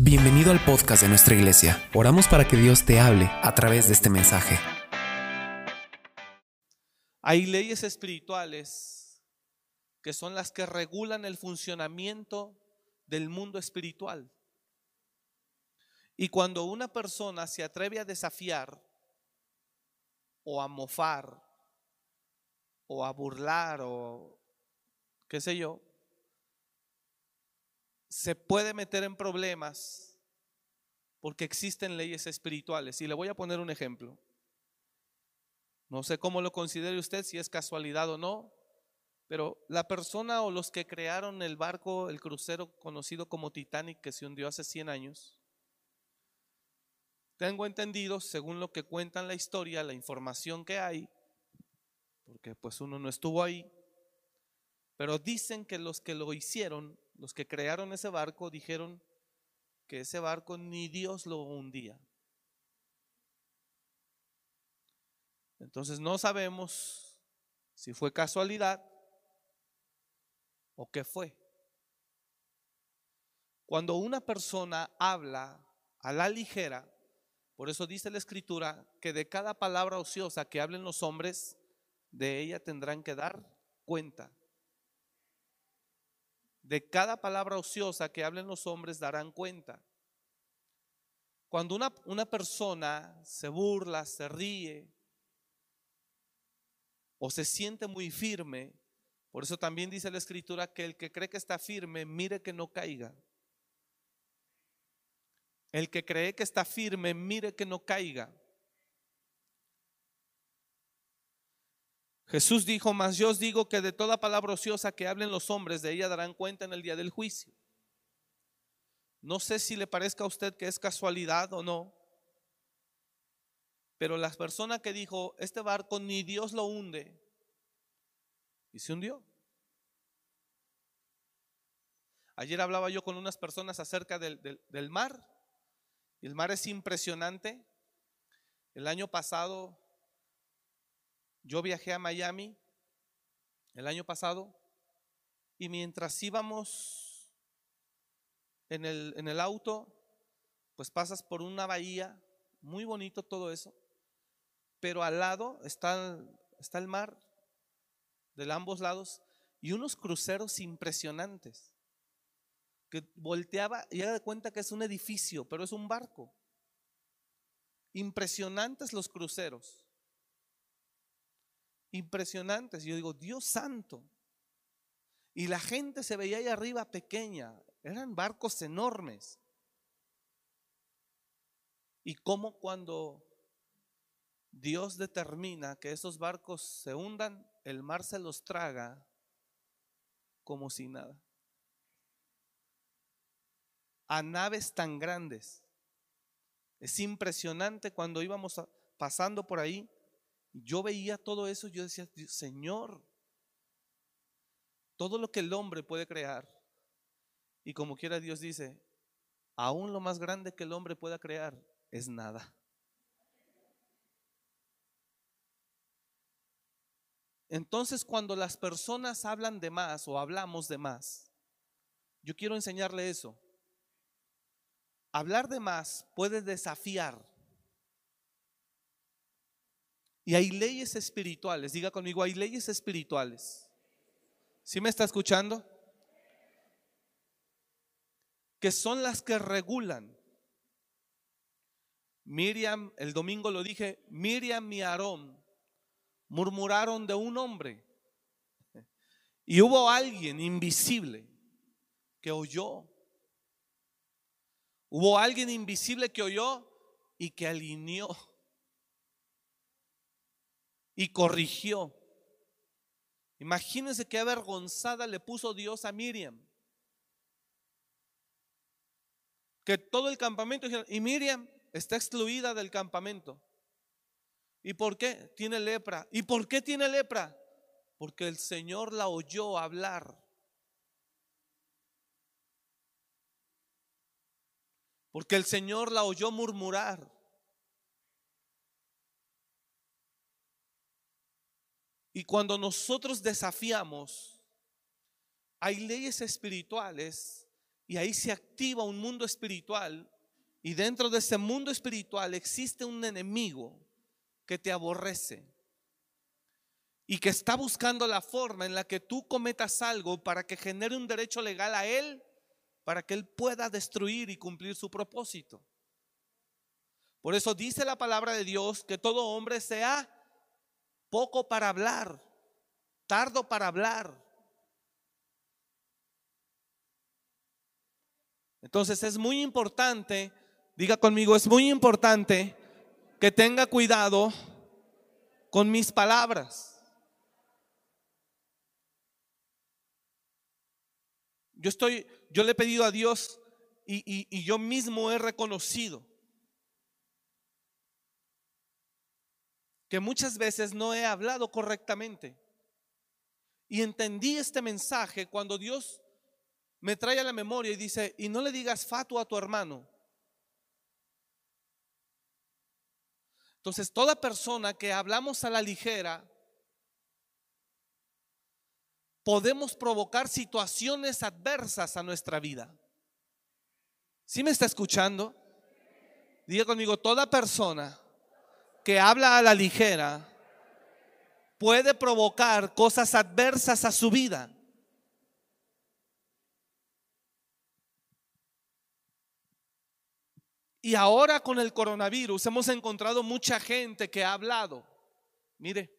Bienvenido al podcast de nuestra iglesia. Oramos para que Dios te hable a través de este mensaje. Hay leyes espirituales que son las que regulan el funcionamiento del mundo espiritual. Y cuando una persona se atreve a desafiar o a mofar o a burlar o qué sé yo, se puede meter en problemas porque existen leyes espirituales. Y le voy a poner un ejemplo. No sé cómo lo considere usted, si es casualidad o no, pero la persona o los que crearon el barco, el crucero conocido como Titanic, que se hundió hace 100 años, tengo entendido, según lo que cuentan la historia, la información que hay, porque pues uno no estuvo ahí, pero dicen que los que lo hicieron los que crearon ese barco dijeron que ese barco ni Dios lo hundía. Entonces no sabemos si fue casualidad o qué fue. Cuando una persona habla a la ligera, por eso dice la escritura que de cada palabra ociosa que hablen los hombres, de ella tendrán que dar cuenta. De cada palabra ociosa que hablen los hombres darán cuenta. Cuando una, una persona se burla, se ríe o se siente muy firme, por eso también dice la escritura que el que cree que está firme, mire que no caiga. El que cree que está firme, mire que no caiga. Jesús dijo, mas yo os digo que de toda palabra ociosa que hablen los hombres, de ella darán cuenta en el día del juicio. No sé si le parezca a usted que es casualidad o no, pero la persona que dijo, este barco ni Dios lo hunde, y se hundió. Ayer hablaba yo con unas personas acerca del, del mar, y el mar es impresionante. El año pasado yo viajé a Miami el año pasado y mientras íbamos en el, en el auto, pues pasas por una bahía, muy bonito todo eso, pero al lado está, está el mar, de ambos lados, y unos cruceros impresionantes, que volteaba y era de cuenta que es un edificio, pero es un barco. Impresionantes los cruceros impresionantes. Yo digo, Dios santo. Y la gente se veía ahí arriba pequeña. Eran barcos enormes. Y como cuando Dios determina que esos barcos se hundan, el mar se los traga como si nada. A naves tan grandes. Es impresionante cuando íbamos pasando por ahí yo veía todo eso, yo decía, Señor, todo lo que el hombre puede crear, y como quiera Dios dice, aún lo más grande que el hombre pueda crear es nada. Entonces cuando las personas hablan de más o hablamos de más, yo quiero enseñarle eso. Hablar de más puede desafiar y hay leyes espirituales. Diga conmigo, hay leyes espirituales. ¿Sí me está escuchando? Que son las que regulan. Miriam, el domingo lo dije, Miriam y Aarón murmuraron de un hombre. Y hubo alguien invisible que oyó. Hubo alguien invisible que oyó y que alineó y corrigió. Imagínense qué avergonzada le puso Dios a Miriam. Que todo el campamento, y Miriam está excluida del campamento. ¿Y por qué? Tiene lepra. ¿Y por qué tiene lepra? Porque el Señor la oyó hablar. Porque el Señor la oyó murmurar. Y cuando nosotros desafiamos, hay leyes espirituales y ahí se activa un mundo espiritual y dentro de ese mundo espiritual existe un enemigo que te aborrece y que está buscando la forma en la que tú cometas algo para que genere un derecho legal a él, para que él pueda destruir y cumplir su propósito. Por eso dice la palabra de Dios que todo hombre sea poco para hablar, tardo para hablar. Entonces es muy importante, diga conmigo, es muy importante que tenga cuidado con mis palabras. Yo estoy, yo le he pedido a Dios y, y yo mismo he reconocido que muchas veces no he hablado correctamente. Y entendí este mensaje cuando Dios me trae a la memoria y dice, y no le digas fatuo a tu hermano. Entonces, toda persona que hablamos a la ligera, podemos provocar situaciones adversas a nuestra vida. ¿Sí me está escuchando? Diga conmigo, toda persona que habla a la ligera puede provocar cosas adversas a su vida. Y ahora con el coronavirus hemos encontrado mucha gente que ha hablado. Mire,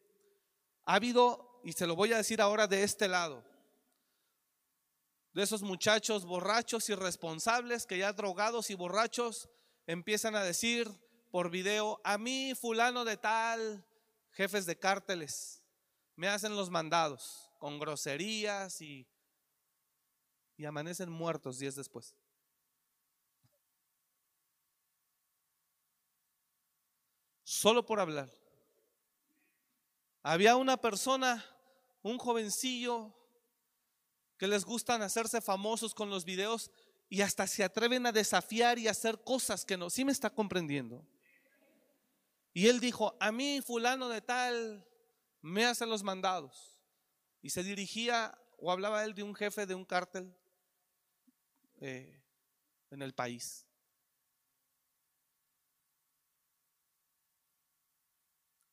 ha habido, y se lo voy a decir ahora de este lado, de esos muchachos borrachos irresponsables que ya drogados y borrachos empiezan a decir por video, a mí fulano de tal, jefes de cárteles, me hacen los mandados con groserías y, y amanecen muertos días después. solo por hablar. Había una persona, un jovencillo, que les gustan hacerse famosos con los videos y hasta se atreven a desafiar y hacer cosas que no. ¿Sí me está comprendiendo? Y él dijo, a mí fulano de tal me hace los mandados. Y se dirigía o hablaba él de un jefe de un cártel eh, en el país.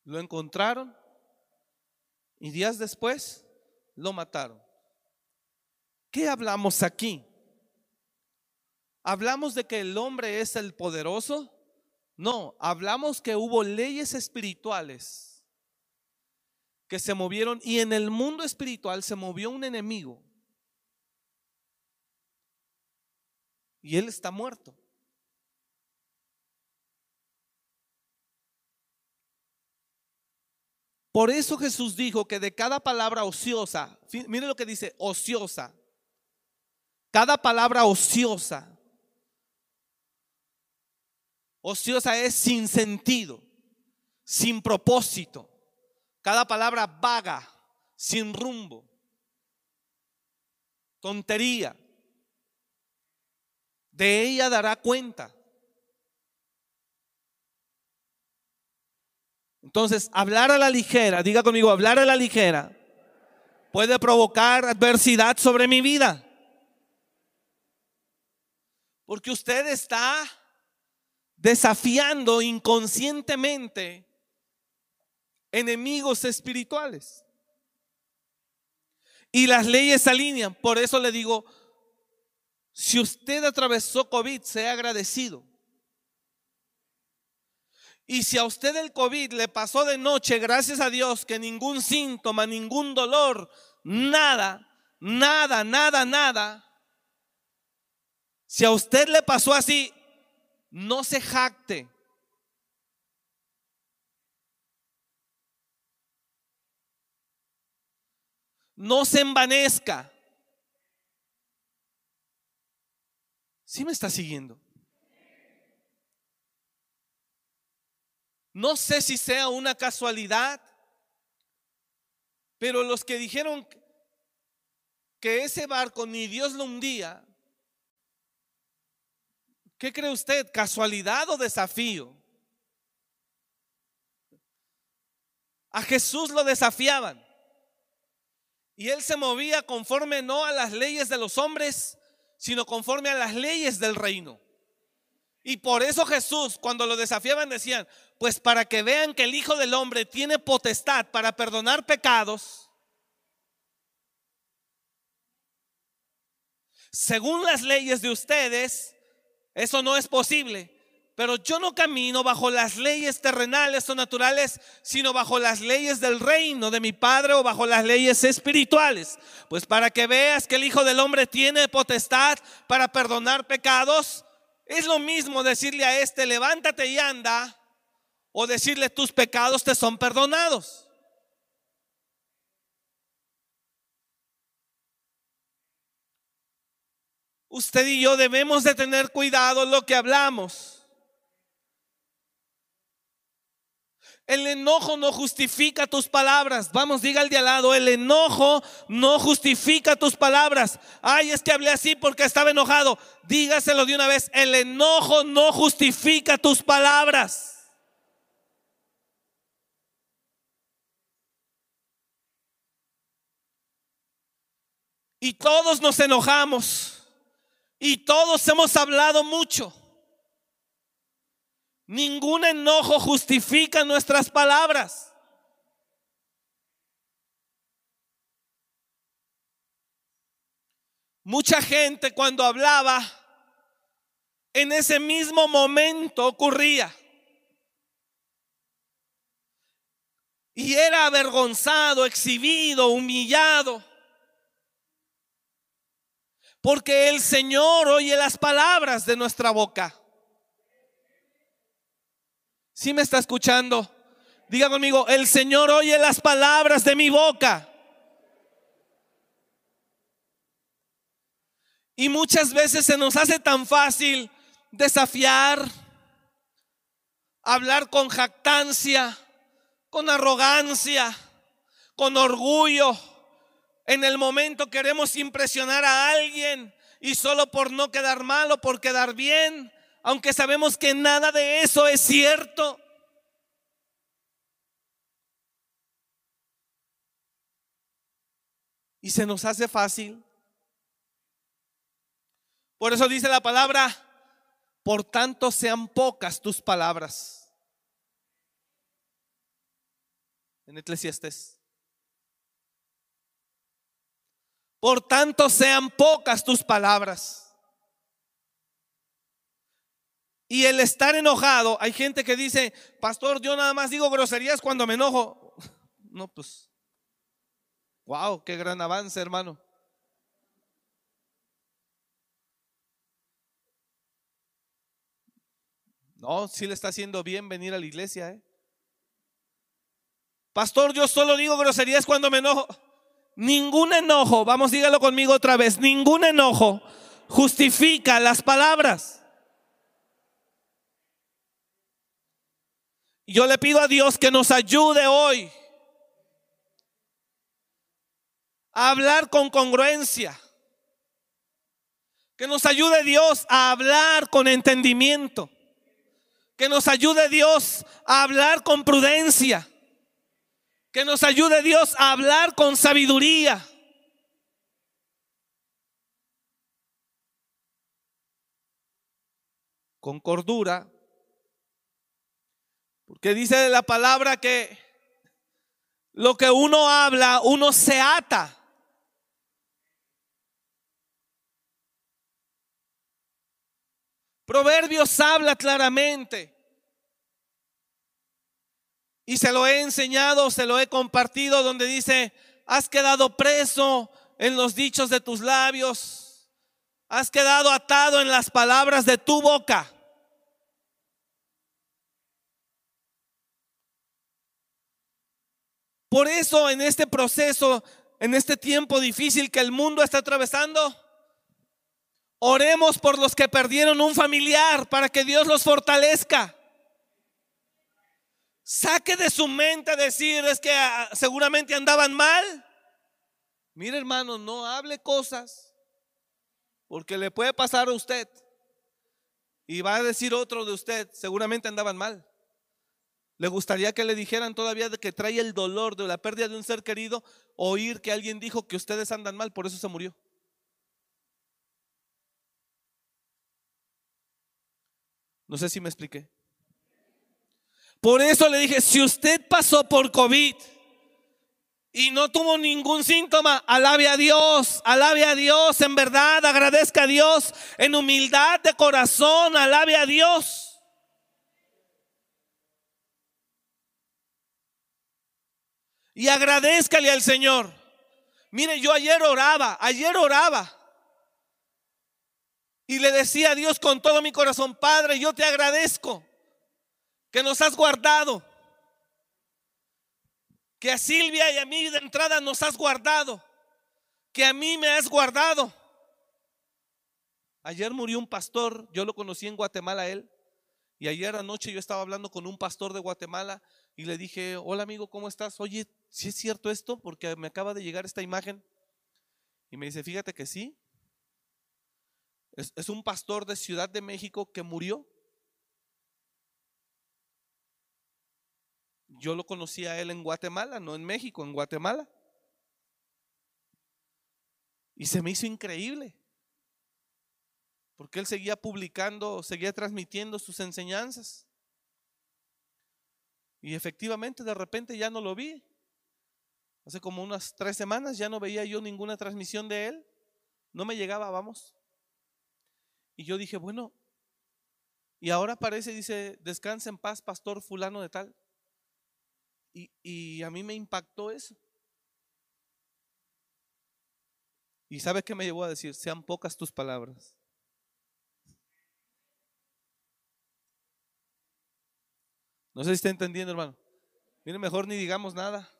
Lo encontraron y días después lo mataron. ¿Qué hablamos aquí? ¿Hablamos de que el hombre es el poderoso? No, hablamos que hubo leyes espirituales que se movieron y en el mundo espiritual se movió un enemigo. Y él está muerto. Por eso Jesús dijo que de cada palabra ociosa, mire lo que dice, ociosa, cada palabra ociosa, ociosa es sin sentido, sin propósito, cada palabra vaga, sin rumbo, tontería, de ella dará cuenta. Entonces, hablar a la ligera, diga conmigo, hablar a la ligera puede provocar adversidad sobre mi vida. Porque usted está desafiando inconscientemente enemigos espirituales. Y las leyes se alinean. Por eso le digo, si usted atravesó COVID, sea agradecido. Y si a usted el COVID le pasó de noche, gracias a Dios que ningún síntoma, ningún dolor, nada, nada, nada, nada. Si a usted le pasó así, no se jacte. No se envanezca. ¿Sí me está siguiendo? No sé si sea una casualidad, pero los que dijeron que ese barco ni Dios lo hundía, ¿qué cree usted? ¿Casualidad o desafío? A Jesús lo desafiaban. Y él se movía conforme no a las leyes de los hombres, sino conforme a las leyes del reino. Y por eso Jesús, cuando lo desafiaban, decían, pues para que vean que el Hijo del Hombre tiene potestad para perdonar pecados, según las leyes de ustedes, eso no es posible. Pero yo no camino bajo las leyes terrenales o naturales, sino bajo las leyes del reino de mi Padre o bajo las leyes espirituales. Pues para que veas que el Hijo del Hombre tiene potestad para perdonar pecados, es lo mismo decirle a este, levántate y anda, o decirle tus pecados te son perdonados. Usted y yo debemos de tener cuidado lo que hablamos. El enojo no justifica tus palabras. Vamos, diga al de al lado, el enojo no justifica tus palabras. Ay, es que hablé así porque estaba enojado. Dígaselo de una vez, el enojo no justifica tus palabras. Y todos nos enojamos. Y todos hemos hablado mucho. Ningún enojo justifica nuestras palabras. Mucha gente cuando hablaba, en ese mismo momento ocurría. Y era avergonzado, exhibido, humillado. Porque el Señor oye las palabras de nuestra boca. Si me está escuchando? Diga conmigo, el Señor oye las palabras de mi boca. Y muchas veces se nos hace tan fácil desafiar, hablar con jactancia, con arrogancia, con orgullo. En el momento queremos impresionar a alguien y solo por no quedar mal o por quedar bien, aunque sabemos que nada de eso es cierto. Y se nos hace fácil. Por eso dice la palabra, por tanto sean pocas tus palabras. En Eclesiastes. Por tanto sean pocas tus palabras. Y el estar enojado, hay gente que dice, pastor, yo nada más digo groserías cuando me enojo. No, pues, wow, qué gran avance, hermano. No, sí le está haciendo bien venir a la iglesia, ¿eh? Pastor, yo solo digo groserías cuando me enojo. Ningún enojo, vamos, dígalo conmigo otra vez, ningún enojo justifica las palabras. Yo le pido a Dios que nos ayude hoy a hablar con congruencia. Que nos ayude Dios a hablar con entendimiento. Que nos ayude Dios a hablar con prudencia. Que nos ayude Dios a hablar con sabiduría. Con cordura porque dice la palabra que lo que uno habla, uno se ata. Proverbios habla claramente. Y se lo he enseñado, se lo he compartido, donde dice, has quedado preso en los dichos de tus labios, has quedado atado en las palabras de tu boca. Por eso en este proceso, en este tiempo difícil que el mundo está atravesando, oremos por los que perdieron un familiar para que Dios los fortalezca. Saque de su mente decir es que ah, seguramente andaban mal. Mire hermano, no hable cosas porque le puede pasar a usted. Y va a decir otro de usted, seguramente andaban mal. ¿Le gustaría que le dijeran todavía de que trae el dolor de la pérdida de un ser querido oír que alguien dijo que ustedes andan mal, por eso se murió? No sé si me expliqué. Por eso le dije, si usted pasó por COVID y no tuvo ningún síntoma, alabe a Dios, alabe a Dios, en verdad, agradezca a Dios, en humildad de corazón, alabe a Dios. Y agradezcale al Señor. Mire, yo ayer oraba, ayer oraba. Y le decía a Dios con todo mi corazón, Padre, yo te agradezco que nos has guardado. Que a Silvia y a mí de entrada nos has guardado. Que a mí me has guardado. Ayer murió un pastor, yo lo conocí en Guatemala él. Y ayer anoche yo estaba hablando con un pastor de Guatemala y le dije, hola amigo, ¿cómo estás? Oye, si es cierto esto? Porque me acaba de llegar esta imagen. Y me dice, fíjate que sí. Es un pastor de Ciudad de México que murió. Yo lo conocí a él en Guatemala, no en México, en Guatemala. Y se me hizo increíble. Porque él seguía publicando, seguía transmitiendo sus enseñanzas. Y efectivamente de repente ya no lo vi. Hace como unas tres semanas ya no veía yo ninguna transmisión de él. No me llegaba, vamos. Y yo dije, bueno, y ahora aparece, dice, descansa en paz, pastor fulano de tal. Y, a mí me impactó eso. ¿Y sabe qué me llevó a decir? Sean pocas tus palabras. No sé si está entendiendo, hermano. Mire, mejor ni digamos nada.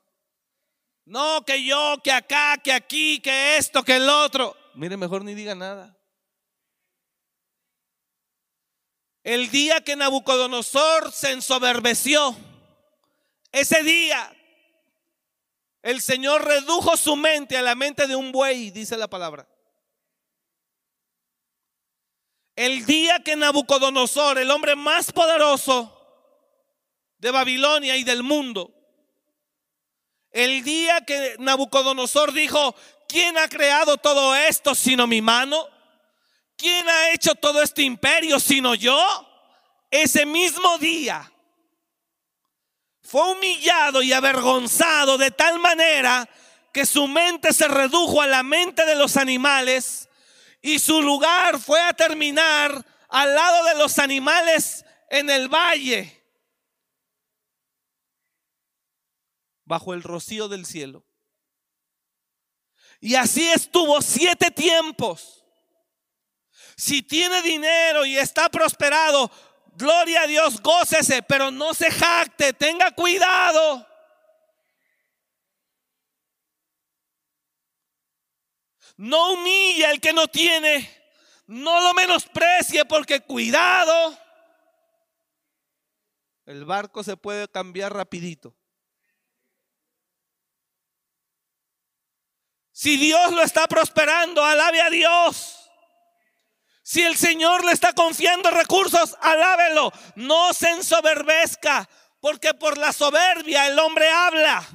No, que yo, que acá, que aquí, que esto, que el otro. Mire, mejor ni diga nada. El día que Nabucodonosor se ensoberbeció, ese día el Señor redujo su mente a la mente de un buey, dice la palabra. El día que Nabucodonosor, el hombre más poderoso de Babilonia y del mundo, el día que Nabucodonosor dijo, ¿quién ha creado todo esto sino mi mano? ¿Quién ha hecho todo este imperio sino yo? Ese mismo día fue humillado y avergonzado de tal manera que su mente se redujo a la mente de los animales y su lugar fue a terminar al lado de los animales en el valle, bajo el rocío del cielo. Y así estuvo siete tiempos. Si tiene dinero y está prosperado, Gloria a Dios, gócese, pero no se jacte, tenga cuidado. No humille al que no tiene, no lo menosprecie porque cuidado. El barco se puede cambiar rapidito. Si Dios lo está prosperando, alabe a Dios. Si el Señor le está confiando recursos, alábelo. No se ensoberbezca, porque por la soberbia el hombre habla.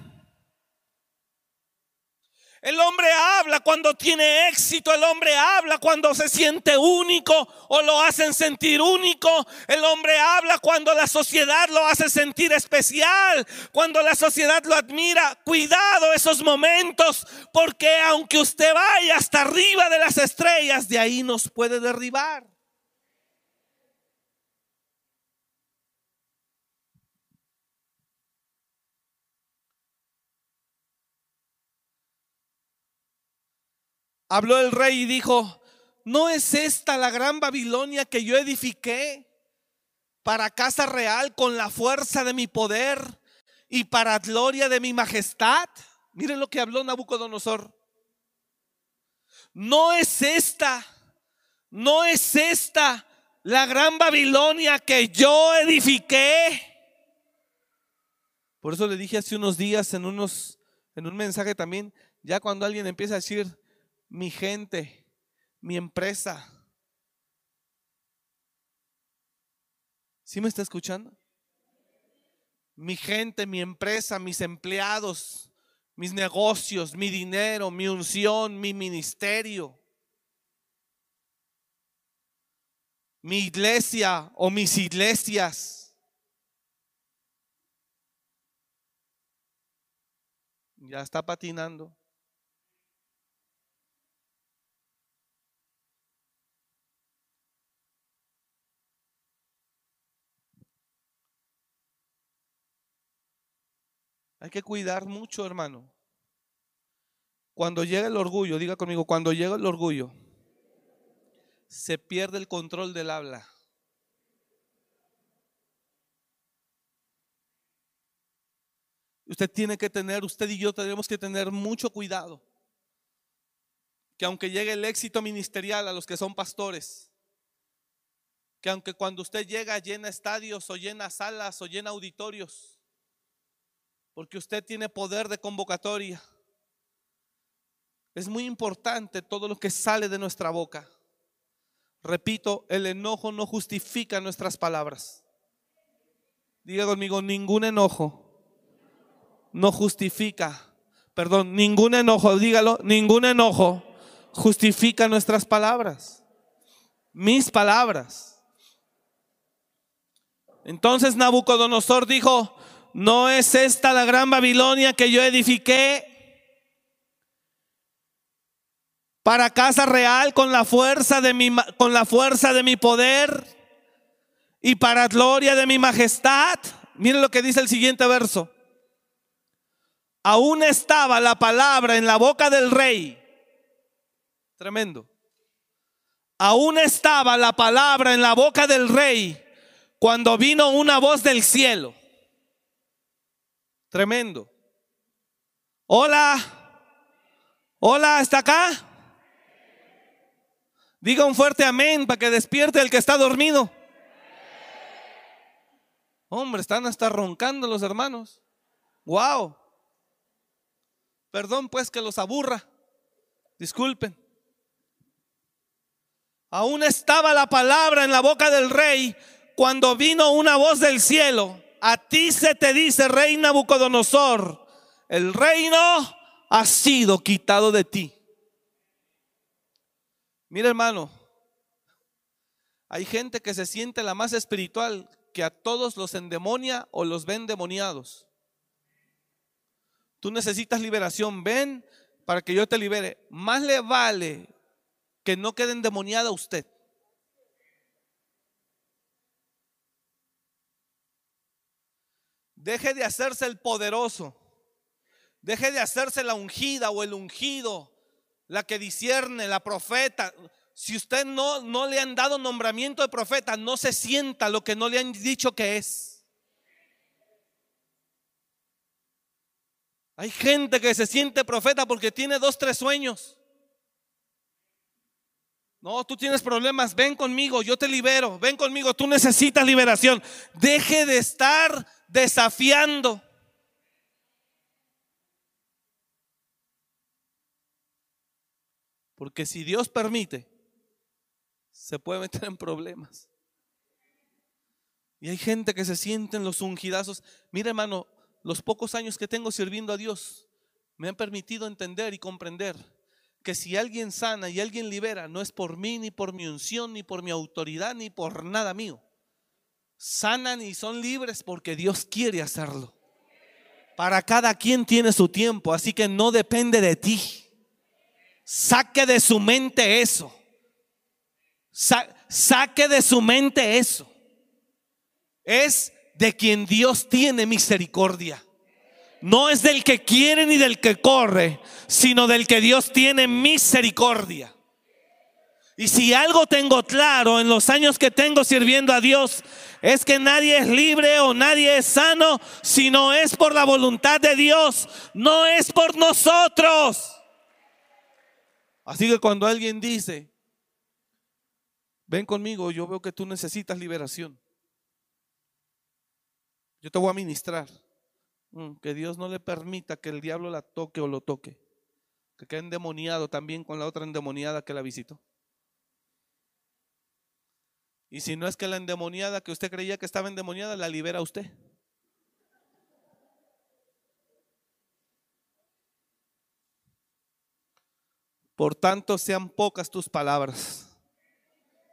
El hombre habla cuando tiene éxito, el hombre habla cuando se siente único o lo hacen sentir único. El hombre habla cuando la sociedad lo hace sentir especial, cuando la sociedad lo admira. Cuidado esos momentos, porque aunque usted vaya hasta arriba de las estrellas, de ahí nos puede derribar. Habló el rey y dijo, ¿no es esta la gran Babilonia que yo edifiqué para casa real con la fuerza de mi poder y para gloria de mi majestad? Miren lo que habló Nabucodonosor. No es esta, no es esta la gran Babilonia que yo edifiqué. Por eso le dije hace unos días en unos en un mensaje también, ya cuando alguien empieza a decir mi gente, mi empresa. ¿Sí me está escuchando? Mi gente, mi empresa, mis empleados, mis negocios, mi dinero, mi unción, mi ministerio. mi iglesia o mis iglesias. Ya está patinando. Hay que cuidar mucho, hermano. Cuando llega el orgullo, diga conmigo, cuando llega el orgullo, se pierde el control del habla. Usted tiene que tener, usted y yo tenemos que tener mucho cuidado. Que aunque llegue el éxito ministerial a los que son pastores, que aunque cuando usted llega llena estadios o llena salas o llena auditorios, porque usted tiene poder de convocatoria, es muy importante todo lo que sale de nuestra boca. Repito, el enojo no justifica nuestras palabras. Diga conmigo, ningún enojo no justifica, perdón, ningún enojo, dígalo, ningún enojo justifica nuestras palabras, mis palabras. Entonces Nabucodonosor dijo, no es esta la gran Babilonia que yo edifiqué para casa real con la fuerza de mi con la fuerza de mi poder y para gloria de mi majestad. Miren lo que dice el siguiente verso aún estaba la palabra en la boca del rey. Tremendo. Aún estaba la palabra en la boca del rey cuando vino una voz del cielo. Tremendo. Hola. Hola, ¿está acá? Diga un fuerte amén para que despierte el que está dormido. Hombre, están hasta roncando los hermanos. Wow. Perdón pues que los aburra. Disculpen. Aún estaba la palabra en la boca del rey cuando vino una voz del cielo. A ti se te dice, rey Nabucodonosor, el reino ha sido quitado de ti. Mira hermano, hay gente que se siente la más espiritual que a todos los endemonia o los ven demoniados. Tú necesitas liberación, ven para que yo te libere. Más le vale que no quede endemoniada usted. Deje de hacerse el poderoso. Deje de hacerse la ungida o el ungido, la que discierne, la profeta. Si usted no, no le han dado nombramiento de profeta, no se sienta lo que no le han dicho que es. Hay gente que se siente profeta porque tiene dos, tres sueños. No, tú tienes problemas, ven conmigo, yo te libero, ven conmigo, tú necesitas liberación. Deje de estar desafiando. Porque si Dios permite, se puede meter en problemas. Y hay gente que se siente en los ungidazos. Mira, hermano, los pocos años que tengo sirviendo a Dios me han permitido entender y comprender que si alguien sana y alguien libera, no es por mí, ni por mi unción, ni por mi autoridad, ni por nada mío. Sanan y son libres porque Dios quiere hacerlo. Para cada quien tiene su tiempo, así que no depende de ti. Saque de su mente eso. saque de su mente eso. Es de quien Dios tiene misericordia. No es del que quiere ni del que corre, sino del que Dios tiene misericordia. Y si algo tengo claro en los años que tengo sirviendo a Dios, es que nadie es libre o nadie es sano, sino es por la voluntad de Dios, no es por nosotros. Así que cuando alguien dice, ven conmigo, yo veo que tú necesitas liberación. Yo te voy a ministrar. Mm, que Dios no le permita que el diablo la toque o lo toque. Que quede endemoniado también con la otra endemoniada que la visitó. Y si no es que la endemoniada que usted creía que estaba endemoniada, la libera usted. Por tanto, sean pocas tus palabras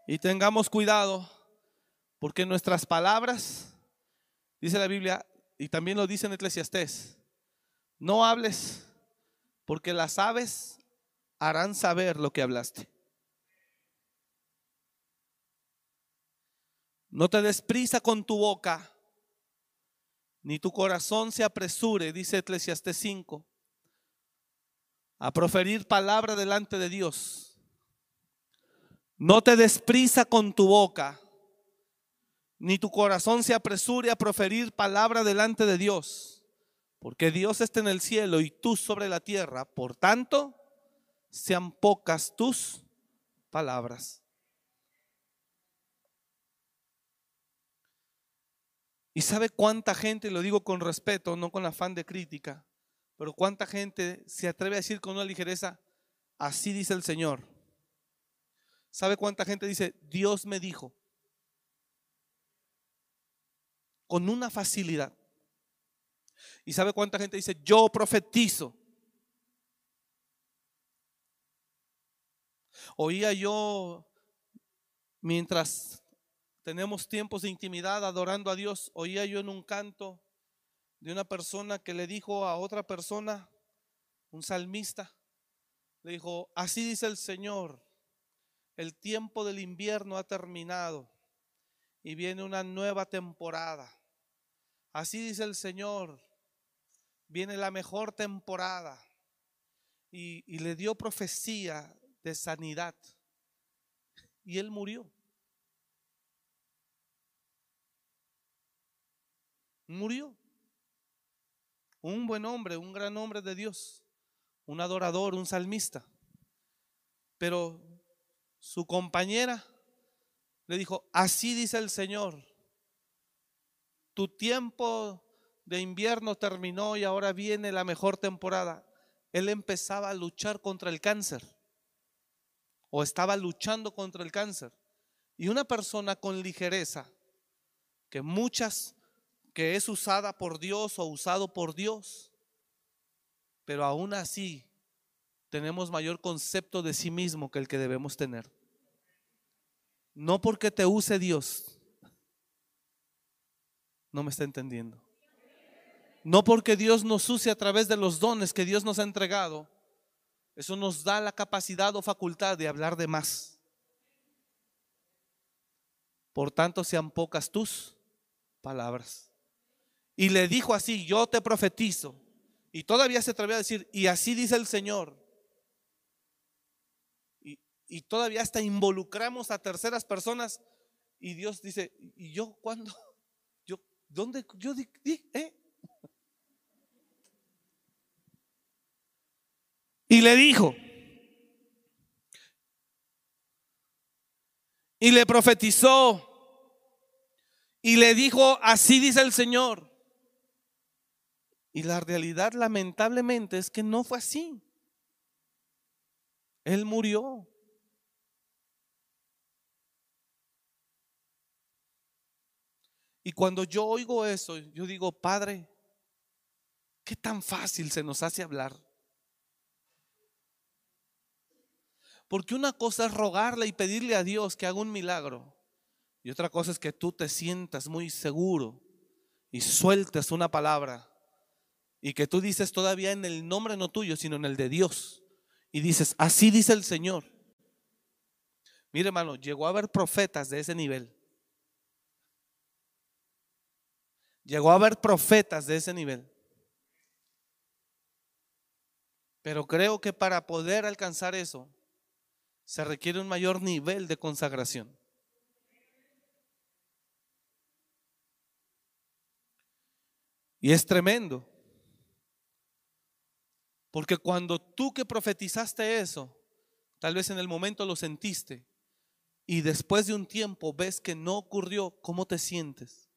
Y tengamos cuidado, porque nuestras palabras, dice la Biblia, y también lo dice en Eclesiastés, no hables, porque las aves harán saber lo que hablaste. No te desprisa con tu boca, ni tu corazón se apresure, dice Eclesiastés 5, a proferir palabra delante de Dios. No te desprisa con tu boca, ni tu corazón se apresure a proferir palabra delante de Dios, porque Dios está en el cielo y tú sobre la tierra. Por tanto, sean pocas tus palabras. ¿Y sabe cuánta gente, lo digo con respeto, no con afán de crítica, pero cuánta gente se atreve a decir con una ligereza, así dice el Señor? ¿Sabe cuánta gente dice, Dios me dijo? Con una facilidad. ¿Y sabe cuánta gente dice, yo profetizo? Oía yo, mientras tenemos tiempos de intimidad adorando a Dios, oía yo en un canto de una persona que le dijo a otra persona, un salmista, le dijo, así dice el Señor, el tiempo del invierno ha terminado y viene una nueva temporada. Así dice el Señor, viene la mejor temporada. Y, le dio profecía de sanidad. Y él murió. Murió. Un buen hombre, un gran hombre de Dios, un adorador, un salmista. Pero su compañera le dijo, así dice el Señor, tu tiempo de invierno terminó y ahora viene la mejor temporada. Él empezaba a luchar contra el cáncer o estaba luchando contra el cáncer. Y una persona con ligereza, que muchas, que es usada por Dios o usado por Dios, pero aún así tenemos mayor concepto de sí mismo que el que debemos tener. No porque te use Dios, no me está entendiendo. No porque Dios nos use a través de los dones que Dios nos ha entregado, eso nos da la capacidad o facultad de hablar de más. Por tanto, sean pocas tus palabras. Y le dijo así, yo te profetizo. Y todavía se atrevió a decir, y así dice el Señor. Y, todavía hasta involucramos a terceras personas. Y Dios dice, ¿y yo cuándo? ¿Yo dónde? Yo di, ¿eh? Y le dijo, y le profetizó, y le dijo, así dice el Señor. Y la realidad lamentablemente es que no fue así. Él murió. Y cuando yo oigo eso, yo digo, Padre, ¿qué tan fácil se nos hace hablar? Porque una cosa es rogarle y pedirle a Dios que haga un milagro. Y otra cosa es que tú te sientas muy seguro y sueltes una palabra. Y que tú dices todavía en el nombre no tuyo, sino en el de Dios. Y dices, así dice el Señor. Mire hermano, llegó a haber profetas de ese nivel. Llegó a haber profetas de ese nivel. Pero creo que para poder alcanzar eso, se requiere un mayor nivel de consagración. Y es tremendo. Porque cuando tú que profetizaste eso, tal vez en el momento lo sentiste, y después de un tiempo ves que no ocurrió, ¿cómo te sientes?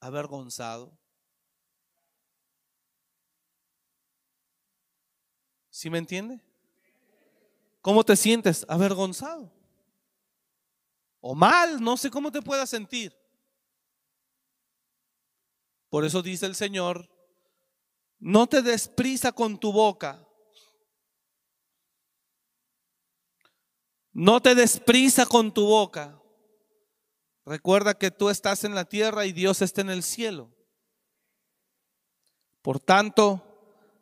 Avergonzado. ¿Sí me entiende? ¿Cómo te sientes? Avergonzado. O mal, no sé cómo te puedas sentir. Por eso dice el Señor, no te desprisa con tu boca. No te desprisa con tu boca. Recuerda que tú estás en la tierra y Dios está en el cielo. Por tanto,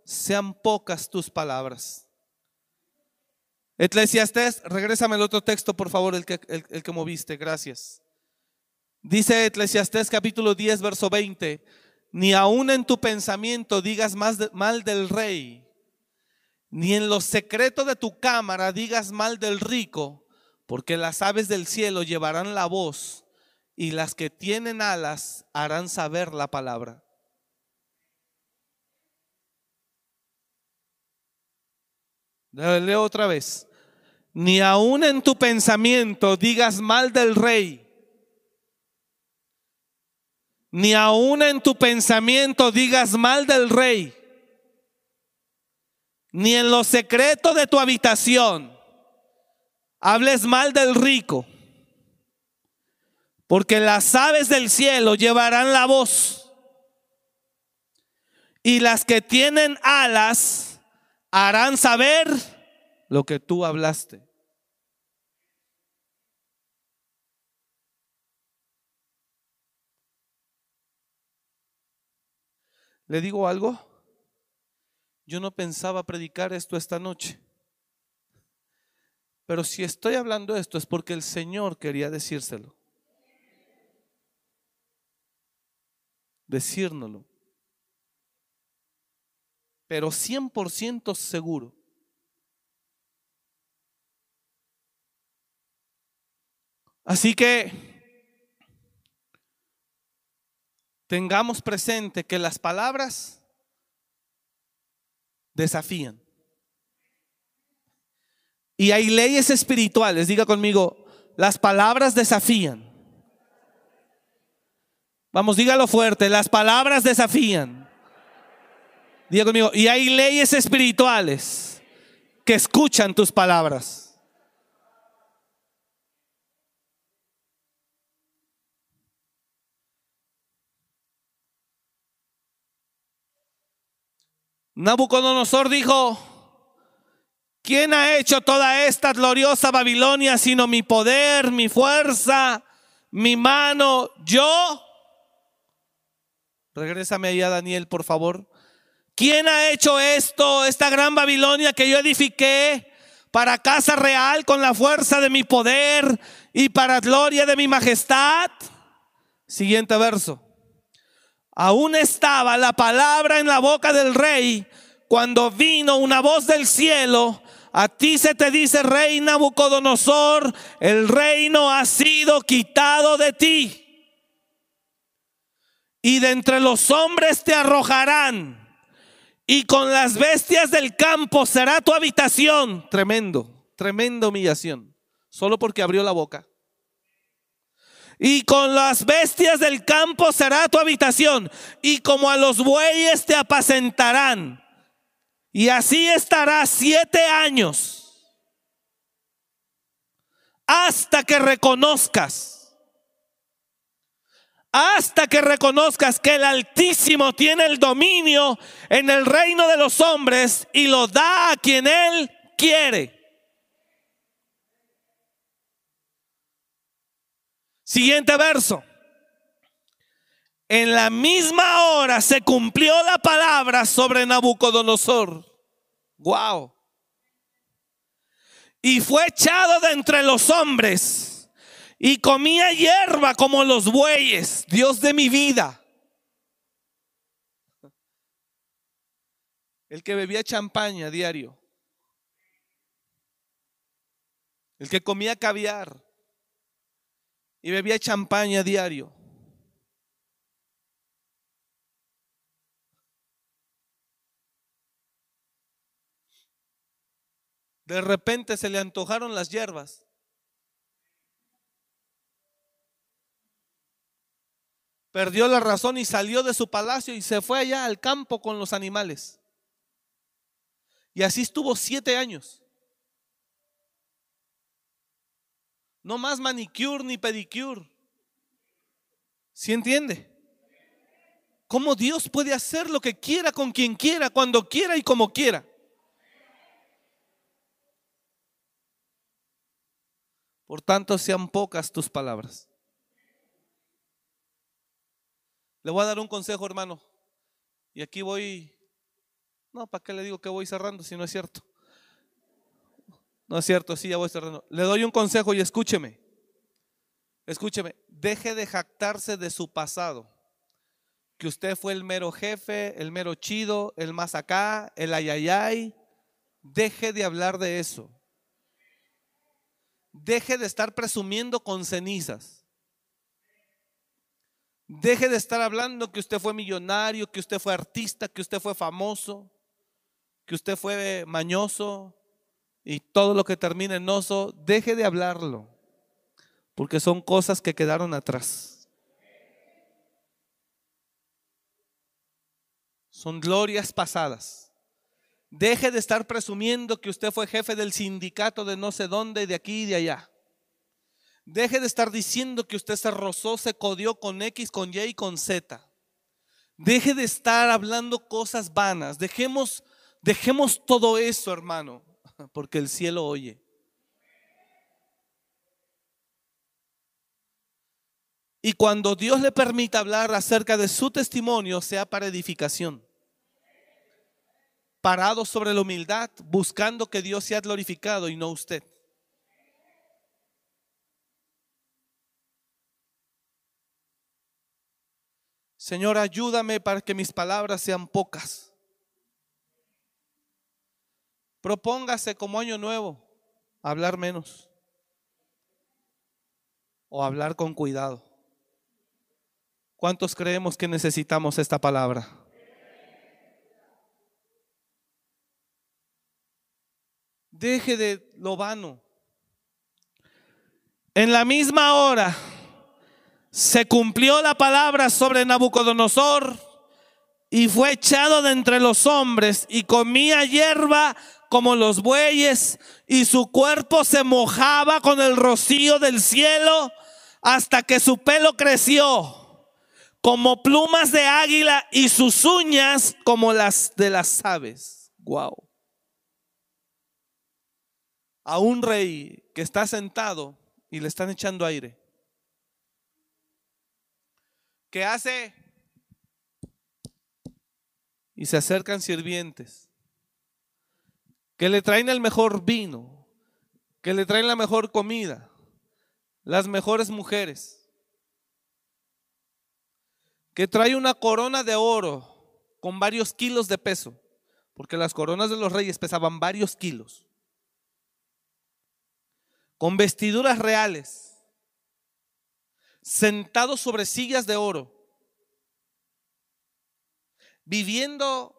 sean pocas tus palabras. Eclesiastés, regrésame el otro texto, por favor, el que, el, que moviste, gracias. Dice Eclesiastés capítulo 10, verso 20, ni aún en tu pensamiento digas mal del rey, ni en los secretos de tu cámara digas mal del rico, porque las aves del cielo llevarán la voz y las que tienen alas harán saber la palabra. Leo otra vez. Ni aún en tu pensamiento digas mal del rey. Ni aún en tu pensamiento digas mal del rey. Ni en lo secreto de tu habitación hables mal del rico. Porque las aves del cielo llevarán la voz. Y las que tienen alas harán saber lo que tú hablaste. ¿Le digo algo? Yo no pensaba predicar esto esta noche. Pero si estoy hablando esto es porque el Señor quería decírselo. Decírnoslo pero 100% seguro. Así que tengamos presente que las palabras desafían. Y hay leyes espirituales, diga conmigo, las palabras desafían. Vamos, dígalo fuerte, las palabras desafían. Diga conmigo, y hay leyes espirituales que escuchan tus palabras. Nabucodonosor dijo, ¿quién ha hecho toda esta gloriosa Babilonia sino mi poder, mi fuerza, mi mano, yo? Regrésame ahí a Daniel, por favor. ¿Quién ha hecho esto, esta gran Babilonia que yo edifiqué para casa real con la fuerza de mi poder y para gloria de mi majestad? Siguiente verso. Aún estaba la palabra en la boca del rey cuando vino una voz del cielo. A ti se te dice, rey Nabucodonosor, el reino ha sido quitado de ti. Y de entre los hombres te arrojarán y con las bestias del campo será tu habitación. Tremendo, tremenda humillación. Solo porque abrió la boca. Y con las bestias del campo será tu habitación. Y como a los bueyes te apacentarán. Y así estará siete años. Hasta que reconozcas hasta que reconozcas que el Altísimo tiene el dominio en el reino de los hombres y lo da a quien Él quiere. Siguiente verso. En la misma hora se cumplió la palabra sobre Nabucodonosor. Wow. Y fue echado de entre los hombres y comía hierba como los bueyes, Dios de mi vida. El que bebía champaña diario. El que comía caviar y bebía champaña diario. De repente se le antojaron las hierbas. perdió la razón y salió de su palacio y se fue allá al campo con los animales. Y así estuvo siete años. No más manicure ni pedicure. ¿Sí entiende? ¿Cómo Dios puede hacer lo que quiera con quien quiera, cuando quiera y como quiera? Por tanto, sean pocas tus palabras. Le voy a dar un consejo, hermano. Y aquí voy. No, ¿para qué le digo que voy cerrando si no es cierto? No es cierto, sí, ya voy cerrando. Le doy un consejo y escúcheme. Escúcheme, deje de jactarse de su pasado. Que usted fue el mero jefe, el mero chido, el más acá, el ayayay. Deje de hablar de eso. Deje de estar presumiendo con cenizas. Deje de estar hablando que usted fue millonario, que usted fue artista, que usted fue famoso, que usted fue mañoso y todo lo que termina en oso. Deje de hablarlo, porque son cosas que quedaron atrás. Son glorias pasadas. Deje de estar presumiendo que usted fue jefe del sindicato de no sé dónde, de aquí y de allá. Deje de estar diciendo que usted se rozó, se codió con X, con Y y con Z. Deje de estar hablando cosas vanas. Dejemos, dejemos todo eso, hermano, porque el cielo oye. Y cuando Dios le permita hablar acerca de su testimonio, sea para edificación. Parado sobre la humildad, buscando que Dios sea glorificado y no usted. Señor, ayúdame para que mis palabras sean pocas. Propóngase como año nuevo hablar menos o hablar con cuidado. ¿Cuántos creemos que necesitamos esta palabra? Deje de lo vano. En la misma hora se cumplió la palabra sobre Nabucodonosor y fue echado de entre los hombres y comía hierba como los bueyes y su cuerpo se mojaba con el rocío del cielo hasta que su pelo creció como plumas de águila y sus uñas como las de las aves. Wow. A un rey que está sentado y le están echando aire que hace y se acercan sirvientes que le traen el mejor vino, que le traen la mejor comida, las mejores mujeres, que trae una corona de oro con varios kilos de peso, porque las coronas de los reyes pesaban varios kilos, con vestiduras reales sentados sobre sillas de oro, viviendo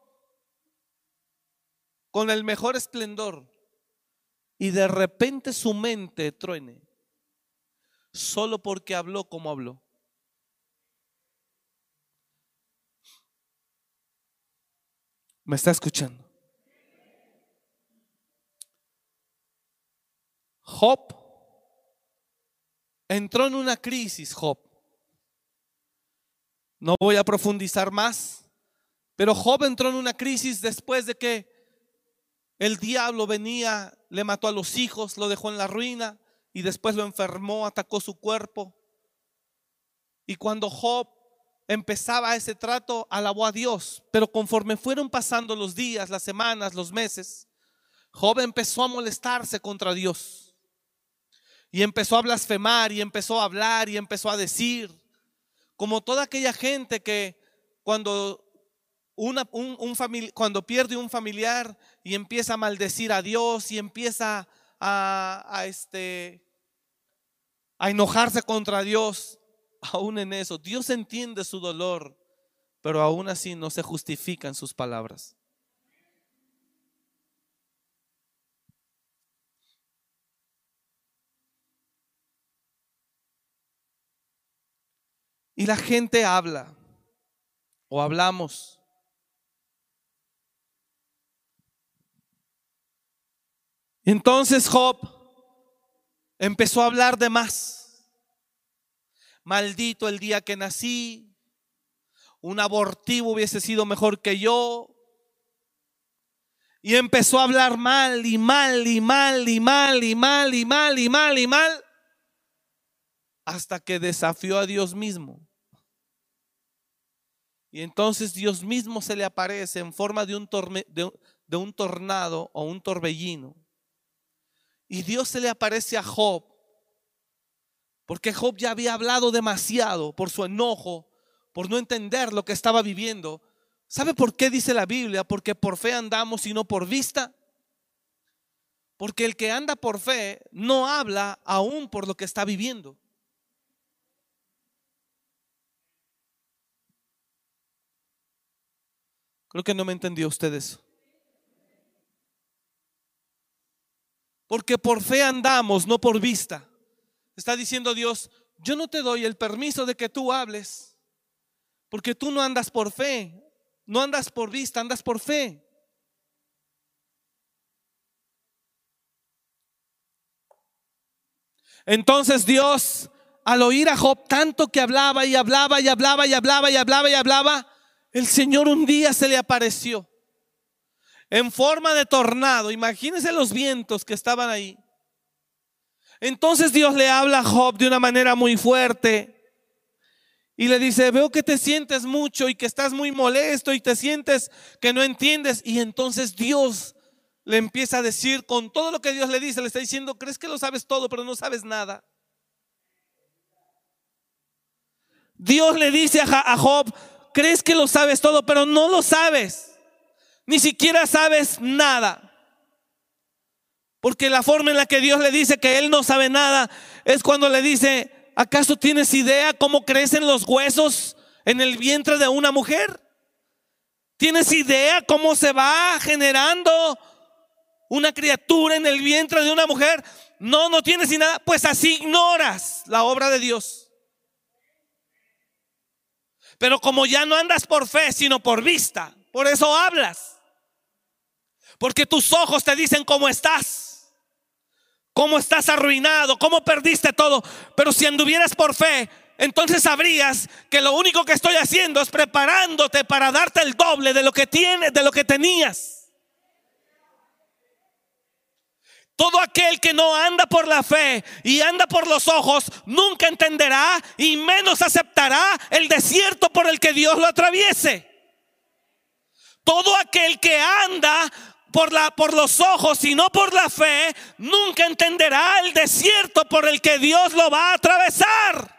con el mejor esplendor, y de repente su mente truene, solo porque habló como habló. ¿Me está escuchando? Job entró en una crisis Job. No voy a profundizar más, pero Job entró en una crisis después de que el diablo venía, le mató a los hijos, lo dejó en la ruina y después lo enfermó, atacó su cuerpo. Y cuando Job empezaba ese trato, alabó a Dios, pero conforme fueron pasando los días, las semanas, los meses, Job empezó a molestarse contra Dios. Y empezó a blasfemar y empezó a hablar y empezó a decir, como toda aquella gente que cuando, una, un, cuando pierde un familiar y empieza a maldecir a Dios y empieza a, a, este, a enojarse contra Dios, aún en eso, Dios entiende su dolor, pero aún así no se justifican sus palabras. Y la gente habla o hablamos. Entonces Job empezó a hablar de más. Maldito el día que nací. Un abortivo hubiese sido mejor que yo. Y empezó a hablar mal y mal y mal y mal y mal y mal y mal y mal. hasta que desafió a Dios mismo. Y entonces Dios mismo se le aparece en forma de un, de un tornado o un torbellino. Y Dios se le aparece a Job, porque Job ya había hablado demasiado por su enojo, por no entender lo que estaba viviendo. ¿Sabe por qué dice la Biblia? Porque por fe andamos y no por vista. Porque el que anda por fe no habla aún por lo que está viviendo. Creo que no me entendió ustedes. Porque por fe andamos, no por vista. Está diciendo Dios, yo no te doy el permiso de que tú hables, porque tú no andas por fe, no andas por vista, andas por fe. Entonces Dios, al oír a Job tanto que hablaba y hablaba y hablaba y hablaba y hablaba y hablaba, el Señor un día se le apareció en forma de tornado. Imagínense los vientos que estaban ahí. Entonces Dios le habla a Job de una manera muy fuerte y le dice, veo que te sientes mucho y que estás muy molesto y te sientes que no entiendes. Y entonces Dios le empieza a decir con todo lo que Dios le dice, le está diciendo, crees que lo sabes todo, pero no sabes nada. Dios le dice a Job, crees que lo sabes todo, pero no lo sabes ni siquiera sabes nada. Porque la forma en la que Dios le dice que Él no sabe nada es cuando le dice, ¿acaso tienes idea cómo crecen los huesos en el vientre de una mujer? ¿Tienes idea cómo se va generando una criatura en el vientre de una mujer? No, no tienes ni nada. Pues así ignoras la obra de Dios. Pero como ya no andas por fe, sino por vista, por eso hablas. Porque tus ojos te dicen cómo estás. Cómo estás arruinado, cómo perdiste todo. Pero si anduvieras por fe, entonces sabrías que lo único que estoy haciendo es preparándote para darte el doble de lo que tienes, de lo que tenías. Todo aquel que no anda por la fe y anda por los ojos nunca entenderá y menos aceptará el desierto por el que Dios lo atraviese. Todo aquel que anda por, la, por los ojos, sino por la fe, nunca entenderá el desierto por el que Dios lo va a atravesar.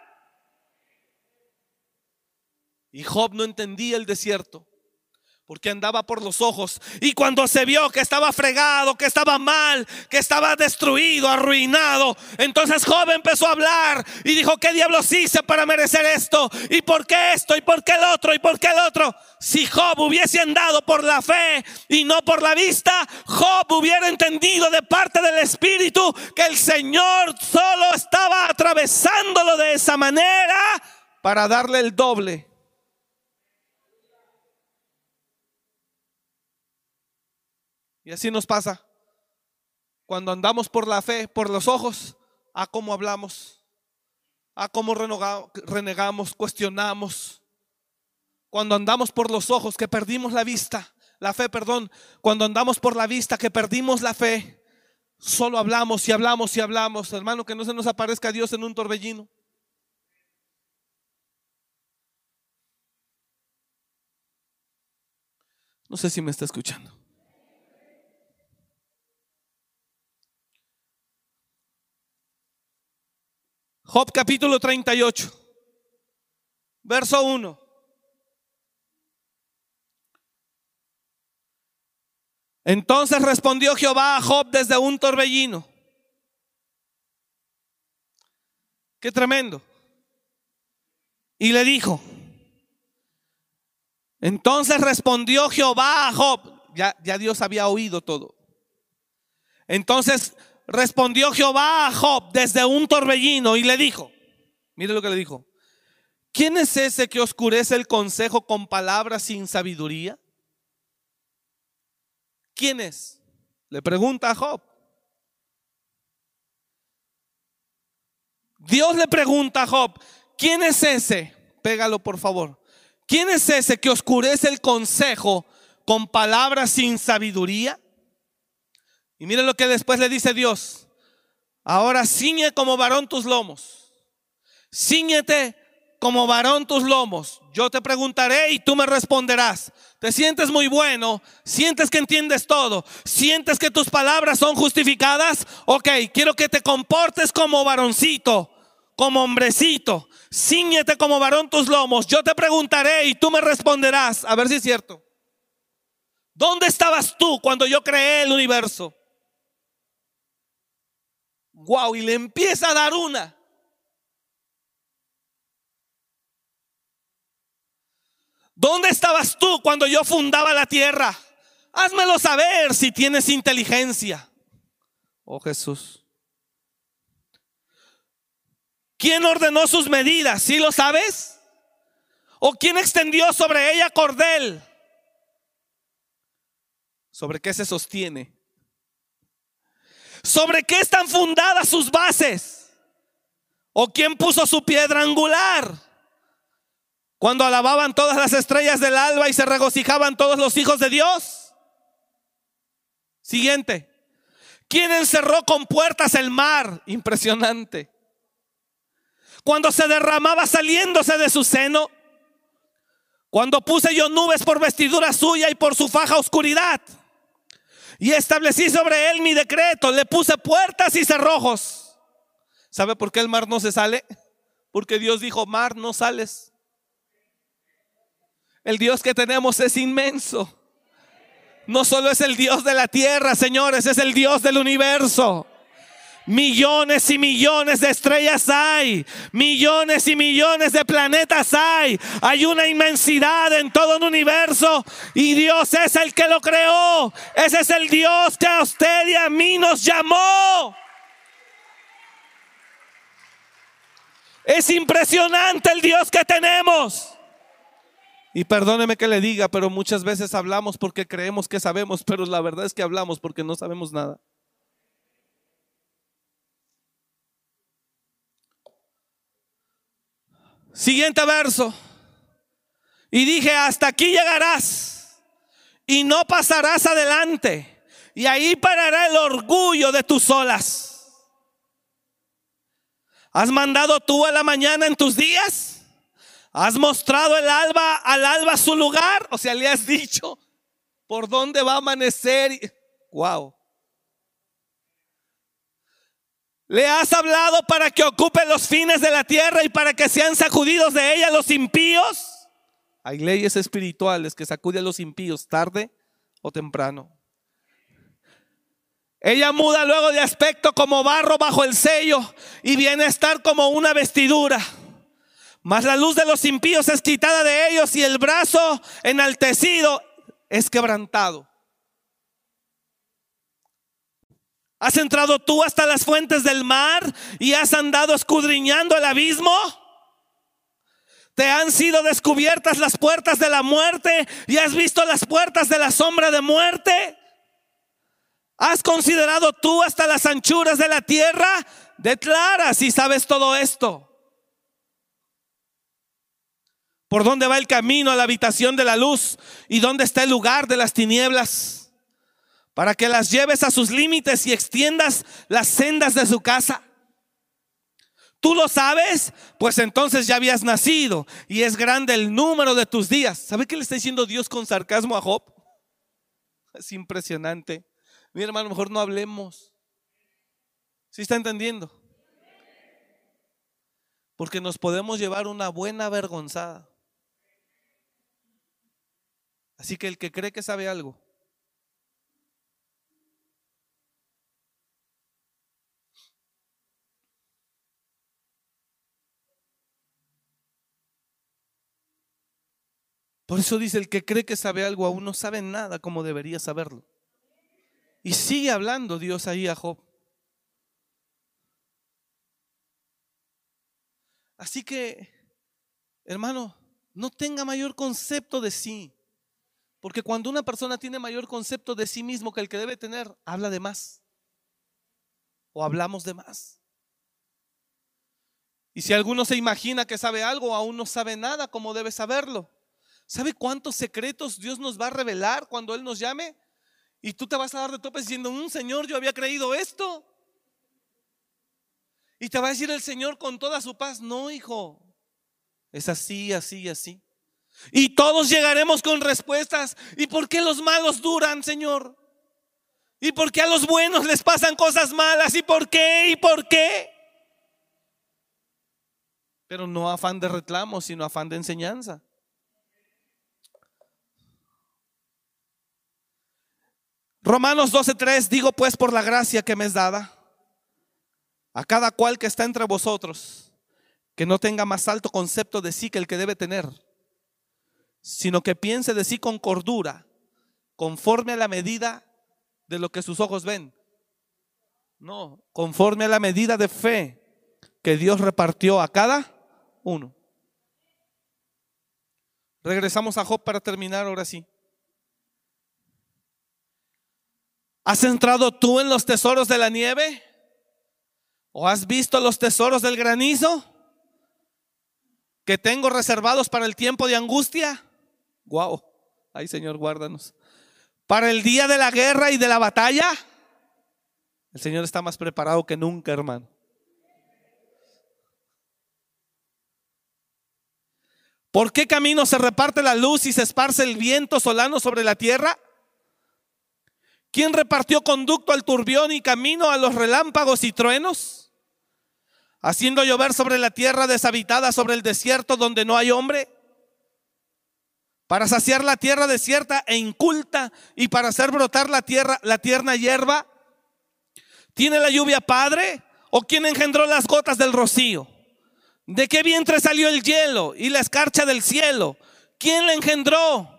Y Job no entendía el desierto porque andaba por los ojos. Y cuando se vio que estaba fregado, que estaba mal, que estaba destruido, arruinado, entonces Job empezó a hablar y dijo, ¿qué diablos hice para merecer esto? ¿Y por qué esto? ¿Y por qué el otro? ¿Y por qué el otro? Si Job hubiese andado por la fe y no por la vista, Job hubiera entendido de parte del Espíritu que el Señor solo estaba atravesándolo de esa manera para darle el doble Y así nos pasa. Cuando andamos por la fe, por los ojos, a cómo hablamos, a cómo renegamos, cuestionamos. Cuando andamos por los ojos, que perdimos la vista, la fe, perdón. Cuando andamos por la vista, que perdimos la fe, solo hablamos y hablamos y hablamos. Hermano, que no se nos aparezca Dios en un torbellino. No sé si me está escuchando. Job capítulo 38, verso 1. Entonces respondió Jehová a Job desde un torbellino. Qué tremendo. Y le dijo, entonces respondió Jehová a Job. Ya, ya Dios había oído todo. Entonces respondió Jehová a Job desde un torbellino y le dijo, mire lo que le dijo, ¿quién es ese que oscurece el consejo con palabras sin sabiduría? ¿Quién es? Le pregunta a Job. Dios le pregunta a Job, ¿quién es ese? Pégalo por favor. ¿Quién es ese que oscurece el consejo con palabras sin sabiduría? Y miren lo que después le dice Dios. Ahora ciñe como varón tus lomos. ciñete como varón tus lomos. Yo te preguntaré y tú me responderás. Te sientes muy bueno, sientes que entiendes todo, sientes que tus palabras son justificadas. Ok, quiero que te comportes como varoncito, como hombrecito. Cíñete como varón tus lomos. Yo te preguntaré y tú me responderás. A ver si es cierto. ¿Dónde estabas tú cuando yo creé el universo? Wow, y le empieza a dar una. ¿Dónde estabas tú cuando yo fundaba la tierra? Házmelo saber si tienes inteligencia. Oh Jesús. ¿Quién ordenó sus medidas? ¿Sí lo sabes? ¿O quién extendió sobre ella cordel? ¿Sobre qué se sostiene? ¿Sobre qué están fundadas sus bases? ¿O quién puso su piedra angular? Cuando alababan todas las estrellas del alba y se regocijaban todos los hijos de Dios. Siguiente. ¿Quién encerró con puertas el mar? Impresionante. Cuando se derramaba saliéndose de su seno. Cuando puse yo nubes por vestidura suya y por su faja oscuridad. Y establecí sobre él mi decreto. Le puse puertas y cerrojos. ¿Sabe por qué el mar no se sale? Porque Dios dijo, mar, no sales. El Dios que tenemos es inmenso. No solo es el Dios de la tierra, señores, es el Dios del universo. Millones y millones de estrellas hay. Millones y millones de planetas hay. Hay una inmensidad en todo el universo. Y Dios es el que lo creó. Ese es el Dios que a usted y a mí nos llamó. Es impresionante el Dios que tenemos. Y perdóneme que le diga, pero muchas veces hablamos porque creemos que sabemos, pero la verdad es que hablamos porque no sabemos nada. Siguiente verso. Y dije, hasta aquí llegarás y no pasarás adelante. Y ahí parará el orgullo de tus olas. ¿Has mandado tú a la mañana en tus días? ¿Has mostrado el alba al alba su lugar? O sea, le has dicho por dónde va a amanecer. Wow. Le has hablado para que ocupe los fines de la tierra y para que sean sacudidos de ella los impíos. Hay leyes espirituales que sacuden a los impíos tarde o temprano. Ella muda luego de aspecto como barro bajo el sello y viene a estar como una vestidura. Mas la luz de los impíos es quitada de ellos y el brazo enaltecido es quebrantado. ¿Has entrado tú hasta las fuentes del mar y has andado escudriñando el abismo? ¿Te han sido descubiertas las puertas de la muerte y has visto las puertas de la sombra de muerte? ¿Has considerado tú hasta las anchuras de la tierra? Declara si sabes todo esto. ¿Por dónde va el camino a la habitación de la luz? ¿Y dónde está el lugar de las tinieblas? Para que las lleves a sus límites y extiendas las sendas de su casa. ¿Tú lo sabes? Pues entonces ya habías nacido y es grande el número de tus días. ¿Sabe qué le está diciendo Dios con sarcasmo a Job? Es impresionante. Mi hermano, mejor no hablemos. ¿Sí está entendiendo? Porque nos podemos llevar una buena avergonzada. Así que el que cree que sabe algo, Por eso dice, el que cree que sabe algo aún no sabe nada como debería saberlo. Y sigue hablando Dios ahí a Job. Así que, hermano, no tenga mayor concepto de sí. Porque cuando una persona tiene mayor concepto de sí mismo que el que debe tener, habla de más. O hablamos de más. Y si alguno se imagina que sabe algo, aún no sabe nada como debe saberlo. ¿Sabe cuántos secretos Dios nos va a revelar cuando Él nos llame? Y tú te vas a dar de topes diciendo, un Señor, yo había creído esto. Y te va a decir el Señor con toda su paz, no, hijo, es así, así, así. Y todos llegaremos con respuestas. ¿Y por qué los malos duran, Señor? ¿Y por qué a los buenos les pasan cosas malas? ¿Y por qué? ¿Y por qué? Pero no afán de reclamo, sino afán de enseñanza. Romanos 12:3, digo pues por la gracia que me es dada a cada cual que está entre vosotros, que no tenga más alto concepto de sí que el que debe tener, sino que piense de sí con cordura, conforme a la medida de lo que sus ojos ven. No, conforme a la medida de fe que Dios repartió a cada uno. Regresamos a Job para terminar ahora sí. ¿Has entrado tú en los tesoros de la nieve? ¿O has visto los tesoros del granizo que tengo reservados para el tiempo de angustia? Wow, ay Señor, guárdanos. Para el día de la guerra y de la batalla, el Señor está más preparado que nunca, hermano. ¿Por qué camino se reparte la luz y se esparce el viento solano sobre la tierra? ¿Quién repartió conducto al turbión y camino a los relámpagos y truenos? Haciendo llover sobre la tierra deshabitada, sobre el desierto donde no hay hombre. Para saciar la tierra desierta e inculta y para hacer brotar la tierra, la tierna hierba. ¿Tiene la lluvia padre? ¿O quién engendró las gotas del rocío? ¿De qué vientre salió el hielo y la escarcha del cielo? ¿Quién la engendró?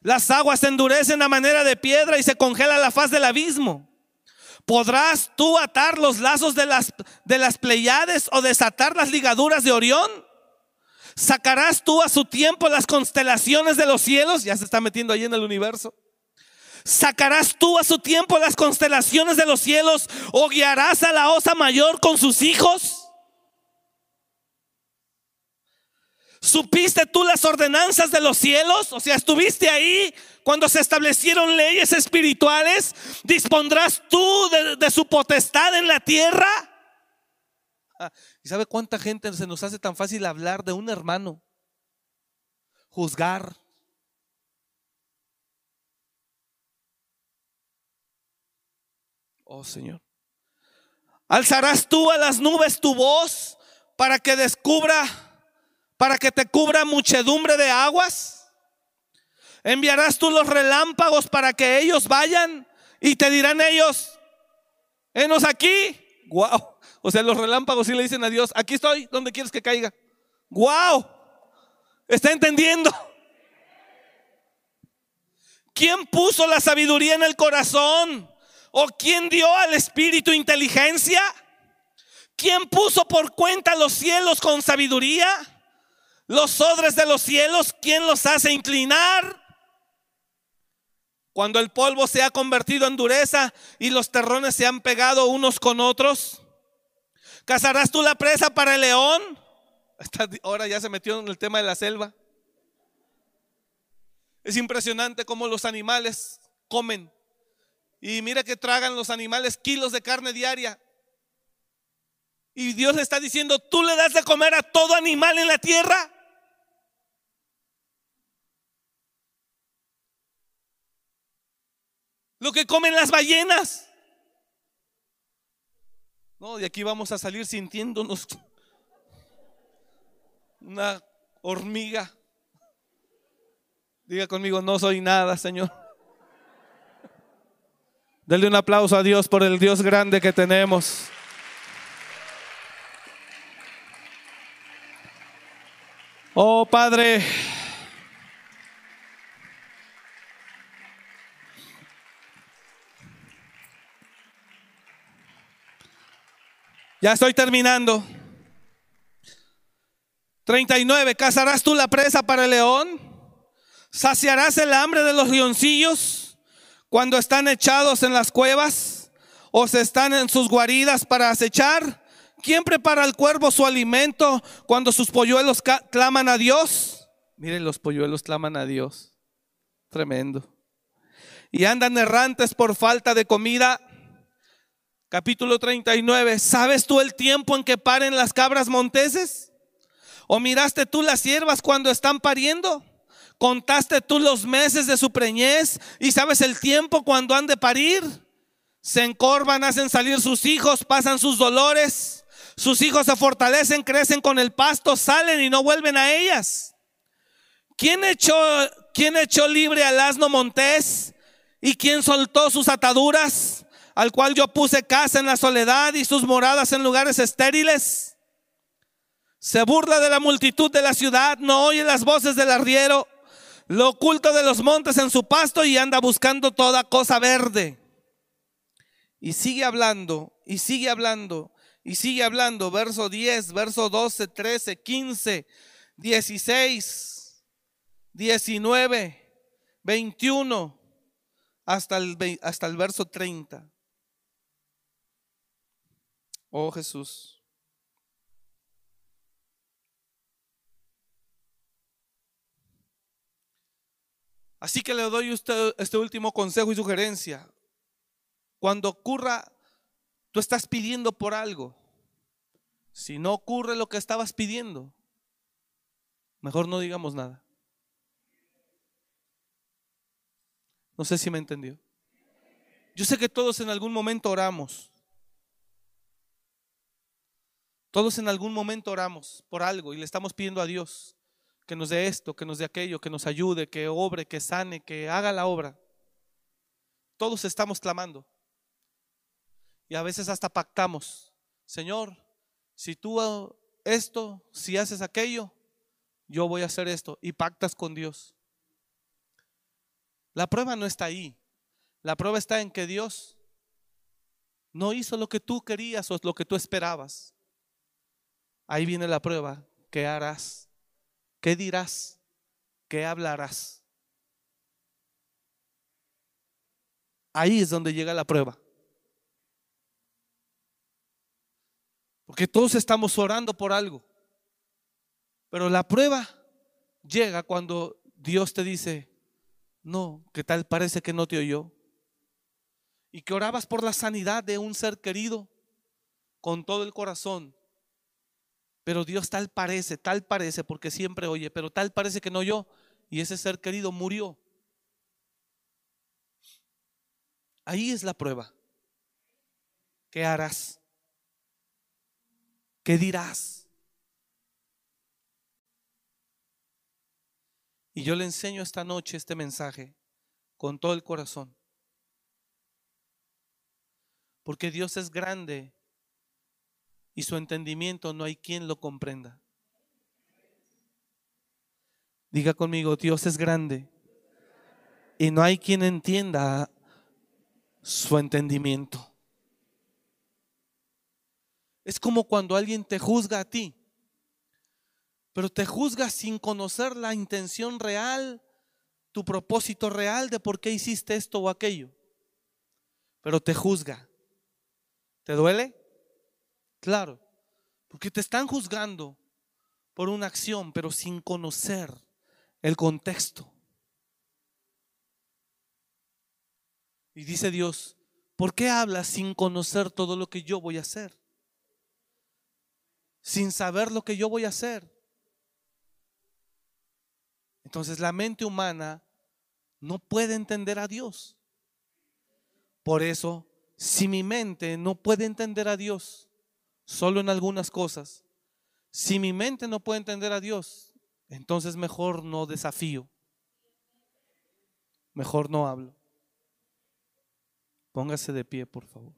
Las aguas se endurecen a manera de piedra y se congela la faz del abismo. ¿Podrás tú atar los lazos de las, de las Pleiades o desatar las ligaduras de Orión? ¿Sacarás tú a su tiempo las constelaciones de los cielos? Ya se está metiendo ahí en el universo. ¿Sacarás tú a su tiempo las constelaciones de los cielos o guiarás a la osa mayor con sus hijos? ¿Supiste tú las ordenanzas de los cielos? O sea, estuviste ahí cuando se establecieron leyes espirituales. ¿Dispondrás tú de, su potestad en la tierra? Ah, ¿Y sabe cuánta gente se nos hace tan fácil hablar de un hermano? Juzgar. Oh Señor. ¿Alzarás tú a las nubes tu voz para que descubra para que te cubra muchedumbre de aguas? ¿Enviarás tú los relámpagos para que ellos vayan y te dirán ellos, enos aquí? Wow. O sea, los relámpagos sí le dicen a Dios, aquí estoy, ¿dónde quieres que caiga? Wow. ¿Está entendiendo? ¿Quién puso la sabiduría en el corazón? ¿O quién dio al espíritu inteligencia? ¿Quién puso por cuenta los cielos con sabiduría? Los odres de los cielos, ¿quién los hace inclinar? Cuando el polvo se ha convertido en dureza y los terrones se han pegado unos con otros. ¿Cazarás tú la presa para el león? Ahora ya se metió en el tema de la selva. Es impresionante cómo los animales comen. Y mira que tragan los animales kilos de carne diaria. Y Dios está diciendo, tú le das de comer a todo animal en la tierra. Lo que comen las ballenas. No, de aquí vamos a salir sintiéndonos una hormiga. Diga conmigo, no soy nada, Señor. Denle un aplauso a Dios por el Dios grande que tenemos. Oh Padre, Ya estoy terminando. 39. ¿Cazarás tú la presa para el león? ¿Saciarás el hambre de los leoncillos cuando están echados en las cuevas o se están en sus guaridas para acechar? ¿Quién prepara al cuervo su alimento cuando sus polluelos claman a Dios? Miren, los polluelos claman a Dios. Tremendo. Y andan errantes por falta de comida capítulo 39, ¿sabes tú el tiempo en que paren las cabras monteses? ¿O miraste tú las siervas cuando están pariendo? ¿Contaste tú los meses de su preñez y sabes el tiempo cuando han de parir? Se encorvan, hacen salir sus hijos, pasan sus dolores. Sus hijos se fortalecen, crecen con el pasto, salen y no vuelven a ellas. ¿Quién echó, quién echó libre al asno montés? ¿Y quién soltó sus ataduras? Al cual yo puse casa en la soledad y sus moradas en lugares estériles. Se burla de la multitud de la ciudad, no oye las voces del arriero, lo oculto de los montes en su pasto y anda buscando toda cosa verde. Y sigue hablando, y sigue hablando, y sigue hablando. Verso 10, verso 12, 13, 15, 16, 19, 21, hasta el, hasta el verso 30. Oh Jesús. Así que le doy usted este último consejo y sugerencia. Cuando ocurra, tú estás pidiendo por algo. Si no ocurre lo que estabas pidiendo, mejor no digamos nada. No sé si me entendió. Yo sé que todos en algún momento oramos. Todos en algún momento oramos por algo y le estamos pidiendo a Dios que nos dé esto, que nos dé aquello, que nos ayude, que obre, que sane, que haga la obra. Todos estamos clamando. Y a veces hasta pactamos, Señor, si tú esto, si haces aquello, yo voy a hacer esto. Y pactas con Dios. La prueba no está ahí. La prueba está en que Dios no hizo lo que tú querías o lo que tú esperabas. Ahí viene la prueba. ¿Qué harás? ¿Qué dirás? ¿Qué hablarás? Ahí es donde llega la prueba. Porque todos estamos orando por algo. Pero la prueba llega cuando Dios te dice, no, que tal parece que no te oyó. Y que orabas por la sanidad de un ser querido con todo el corazón. Pero Dios tal parece, tal parece, porque siempre oye, pero tal parece que no oyó. Y ese ser querido murió. Ahí es la prueba. ¿Qué harás? ¿Qué dirás? Y yo le enseño esta noche este mensaje con todo el corazón. Porque Dios es grande y su entendimiento no hay quien lo comprenda. Diga conmigo, Dios es grande y no hay quien entienda su entendimiento. Es como cuando alguien te juzga a ti, pero te juzga sin conocer la intención real, tu propósito real de por qué hiciste esto o aquello. Pero te juzga. ¿Te duele? Claro, porque te están juzgando por una acción, pero sin conocer el contexto. Y dice Dios, ¿por qué hablas sin conocer todo lo que yo voy a hacer? sin saber lo que yo voy a hacer. Entonces la mente humana no puede entender a Dios. Por eso, si mi mente no puede entender a Dios, solo en algunas cosas, si mi mente no puede entender a Dios, entonces mejor no desafío, mejor no hablo. Póngase de pie, por favor.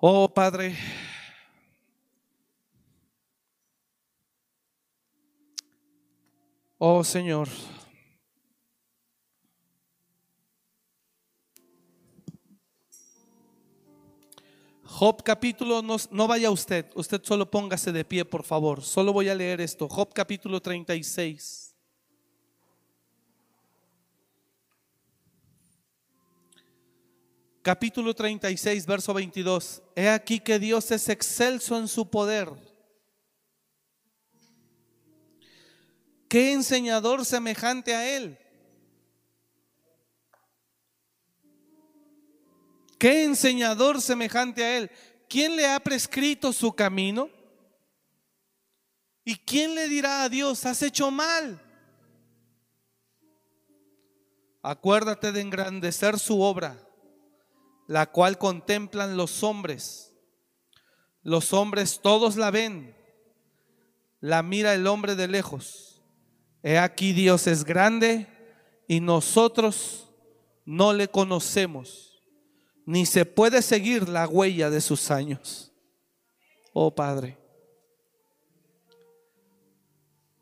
Oh Padre, oh Señor, Job capítulo, no, no, vaya usted, usted solo póngase de pie, por favor. Solo voy a leer esto. Job capítulo 36. capítulo 36, verso 22. He aquí que Dios es excelso en su poder. ¿Qué enseñador semejante a Él? ¿Qué enseñador semejante a él? ¿Quién le ha prescrito su camino? ¿Y quién le dirá a Dios, has hecho mal? Acuérdate de engrandecer su obra, la cual contemplan los hombres. Los hombres todos la ven, la mira el hombre de lejos. He aquí Dios es grande y nosotros no le conocemos, ni se puede seguir la huella de sus años. Oh Padre.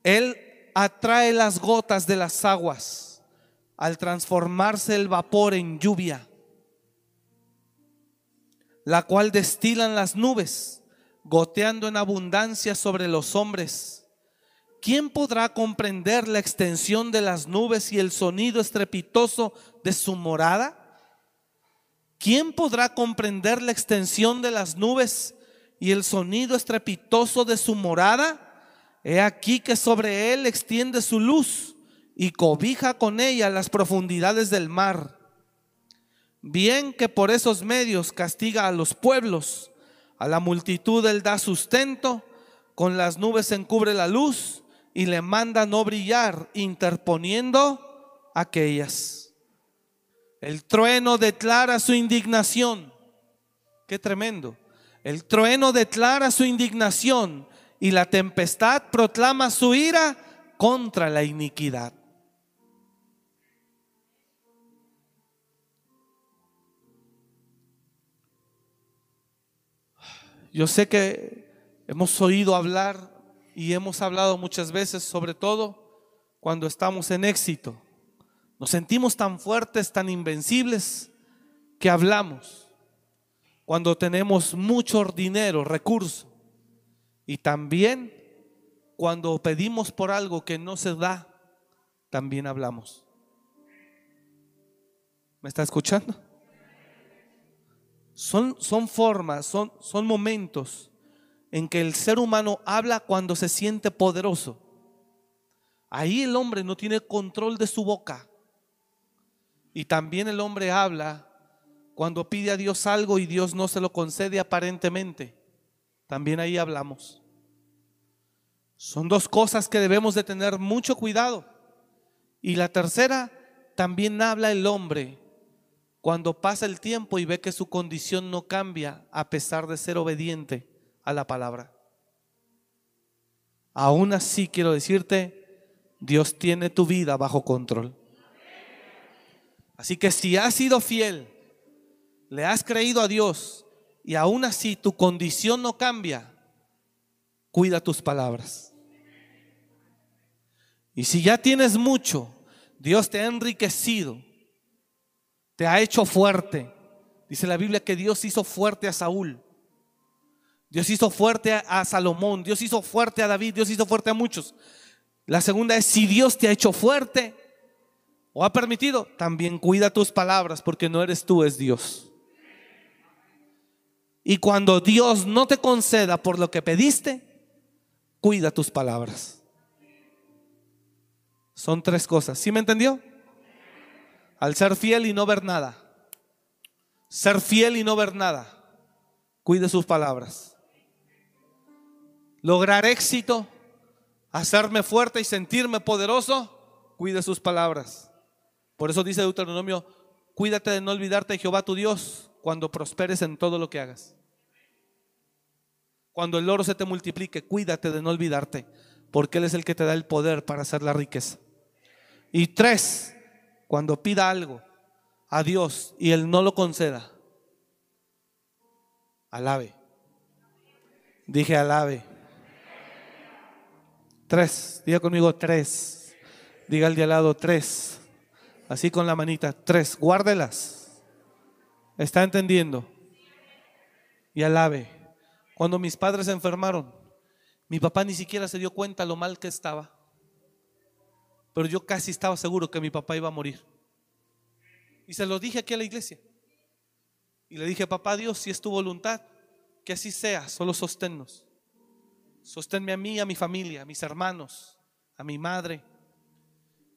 Él atrae las gotas de las aguas al transformarse el vapor en lluvia, la cual destilan las nubes, goteando en abundancia sobre los hombres. ¿Quién podrá comprender la extensión de las nubes y el sonido estrepitoso de su morada? ¿Quién podrá comprender la extensión de las nubes y el sonido estrepitoso de su morada? He aquí que sobre él extiende su luz y cobija con ella las profundidades del mar. Bien que por esos medios castiga a los pueblos, a la multitud él da sustento, con las nubes encubre la luz y le manda no brillar, interponiendo aquellas. El trueno declara su indignación. Qué tremendo. El trueno declara su indignación y la tempestad proclama su ira contra la iniquidad. Yo sé que hemos oído hablar y hemos hablado muchas veces, sobre todo cuando estamos en éxito. Nos sentimos tan fuertes, tan invencibles, que hablamos. Cuando tenemos mucho dinero, recurso. Y también cuando pedimos por algo que no se da, también hablamos. ¿Me está escuchando? Son, son formas, son, son momentos en que el ser humano habla cuando se siente poderoso. Ahí el hombre no tiene control de su boca. Y también el hombre habla cuando pide a Dios algo y Dios no se lo concede aparentemente. También ahí hablamos. Son dos cosas que debemos de tener mucho cuidado. Y la tercera, también habla el hombre cuando pasa el tiempo y ve que su condición no cambia a pesar de ser obediente a la palabra. Aún así quiero decirte, Dios tiene tu vida bajo control. Así que si has sido fiel, le has creído a Dios y aún así tu condición no cambia, cuida tus palabras. Y si ya tienes mucho, Dios te ha enriquecido, te ha hecho fuerte. Dice la Biblia que Dios hizo fuerte a Saúl. Dios hizo fuerte a Salomón, Dios hizo fuerte a David, Dios hizo fuerte a muchos. La segunda es, si Dios te ha hecho fuerte o ha permitido, también cuida tus palabras porque no eres tú, es Dios. Y cuando Dios no te conceda por lo que pediste, cuida tus palabras. Son tres cosas. ¿Sí me entendió? al ser fiel y no ver nada. Ser fiel y no ver nada. Cuide sus palabras. Lograr éxito, hacerme fuerte y sentirme poderoso, cuide sus palabras. Por eso dice Deuteronomio, cuídate de no olvidarte de Jehová tu Dios cuando prosperes en todo lo que hagas. Cuando el oro se te multiplique, cuídate de no olvidarte, porque Él es el que te da el poder para hacer la riqueza. Y tres, cuando pida algo a Dios y Él no lo conceda, alabe. Dije alabe. Tres, diga conmigo tres. Diga al de al lado tres. Así con la manita, tres. Guárdelas. ¿Está entendiendo? Y alabe. Cuando mis padres enfermaron, mi papá ni siquiera se dio cuenta lo mal que estaba pero yo casi estaba seguro que mi papá iba a morir. Y se lo dije aquí a la iglesia. Y le dije, papá Dios, si es tu voluntad, que así sea, solo sosténnos. Sosténme a mí, a mi familia, a mis hermanos, a mi madre.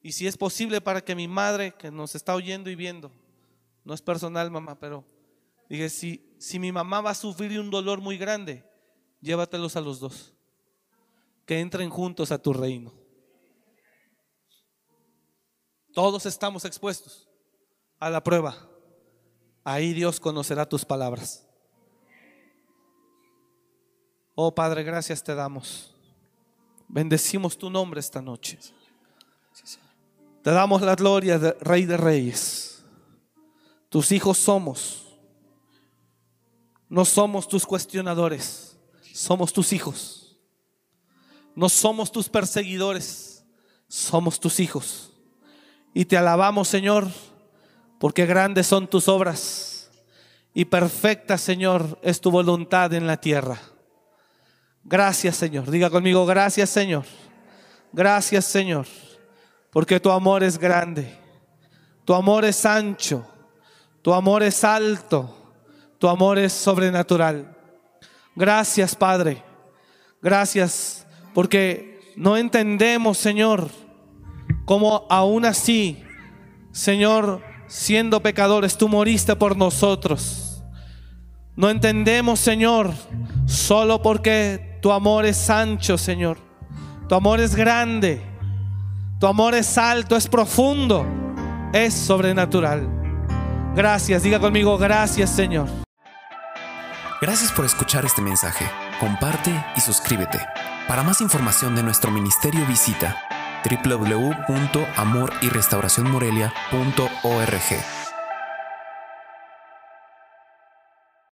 Y si es posible para que mi madre, que nos está oyendo y viendo, no es personal, mamá, pero Dije, si, si mi mamá va a sufrir un dolor muy grande, llévatelos a los dos. Que entren juntos a tu reino. Todos estamos expuestos a la prueba. Ahí Dios conocerá tus palabras. Oh Padre, gracias te damos. Bendecimos tu nombre esta noche. Te damos la gloria de Rey de Reyes. Tus hijos somos. No somos tus cuestionadores, somos tus hijos. No somos tus perseguidores, somos tus hijos. Y te alabamos, Señor, porque grandes son tus obras y perfecta, Señor, es tu voluntad en la tierra. Gracias, Señor. Diga conmigo, gracias, Señor. Gracias, Señor, porque tu amor es grande, tu amor es ancho, tu amor es alto, tu amor es sobrenatural. Gracias, Padre. Gracias, porque no entendemos, Señor, cómo aún así, Señor, siendo pecadores, tú moriste por nosotros. No entendemos, Señor, solo porque tu amor es ancho, Señor. Tu amor es grande. Tu amor es alto, es profundo, es sobrenatural. Gracias, diga conmigo, gracias, Señor. Gracias por escuchar este mensaje. Comparte y suscríbete. Para más información de nuestro ministerio visita www.amoryrestauracionmorelia.org.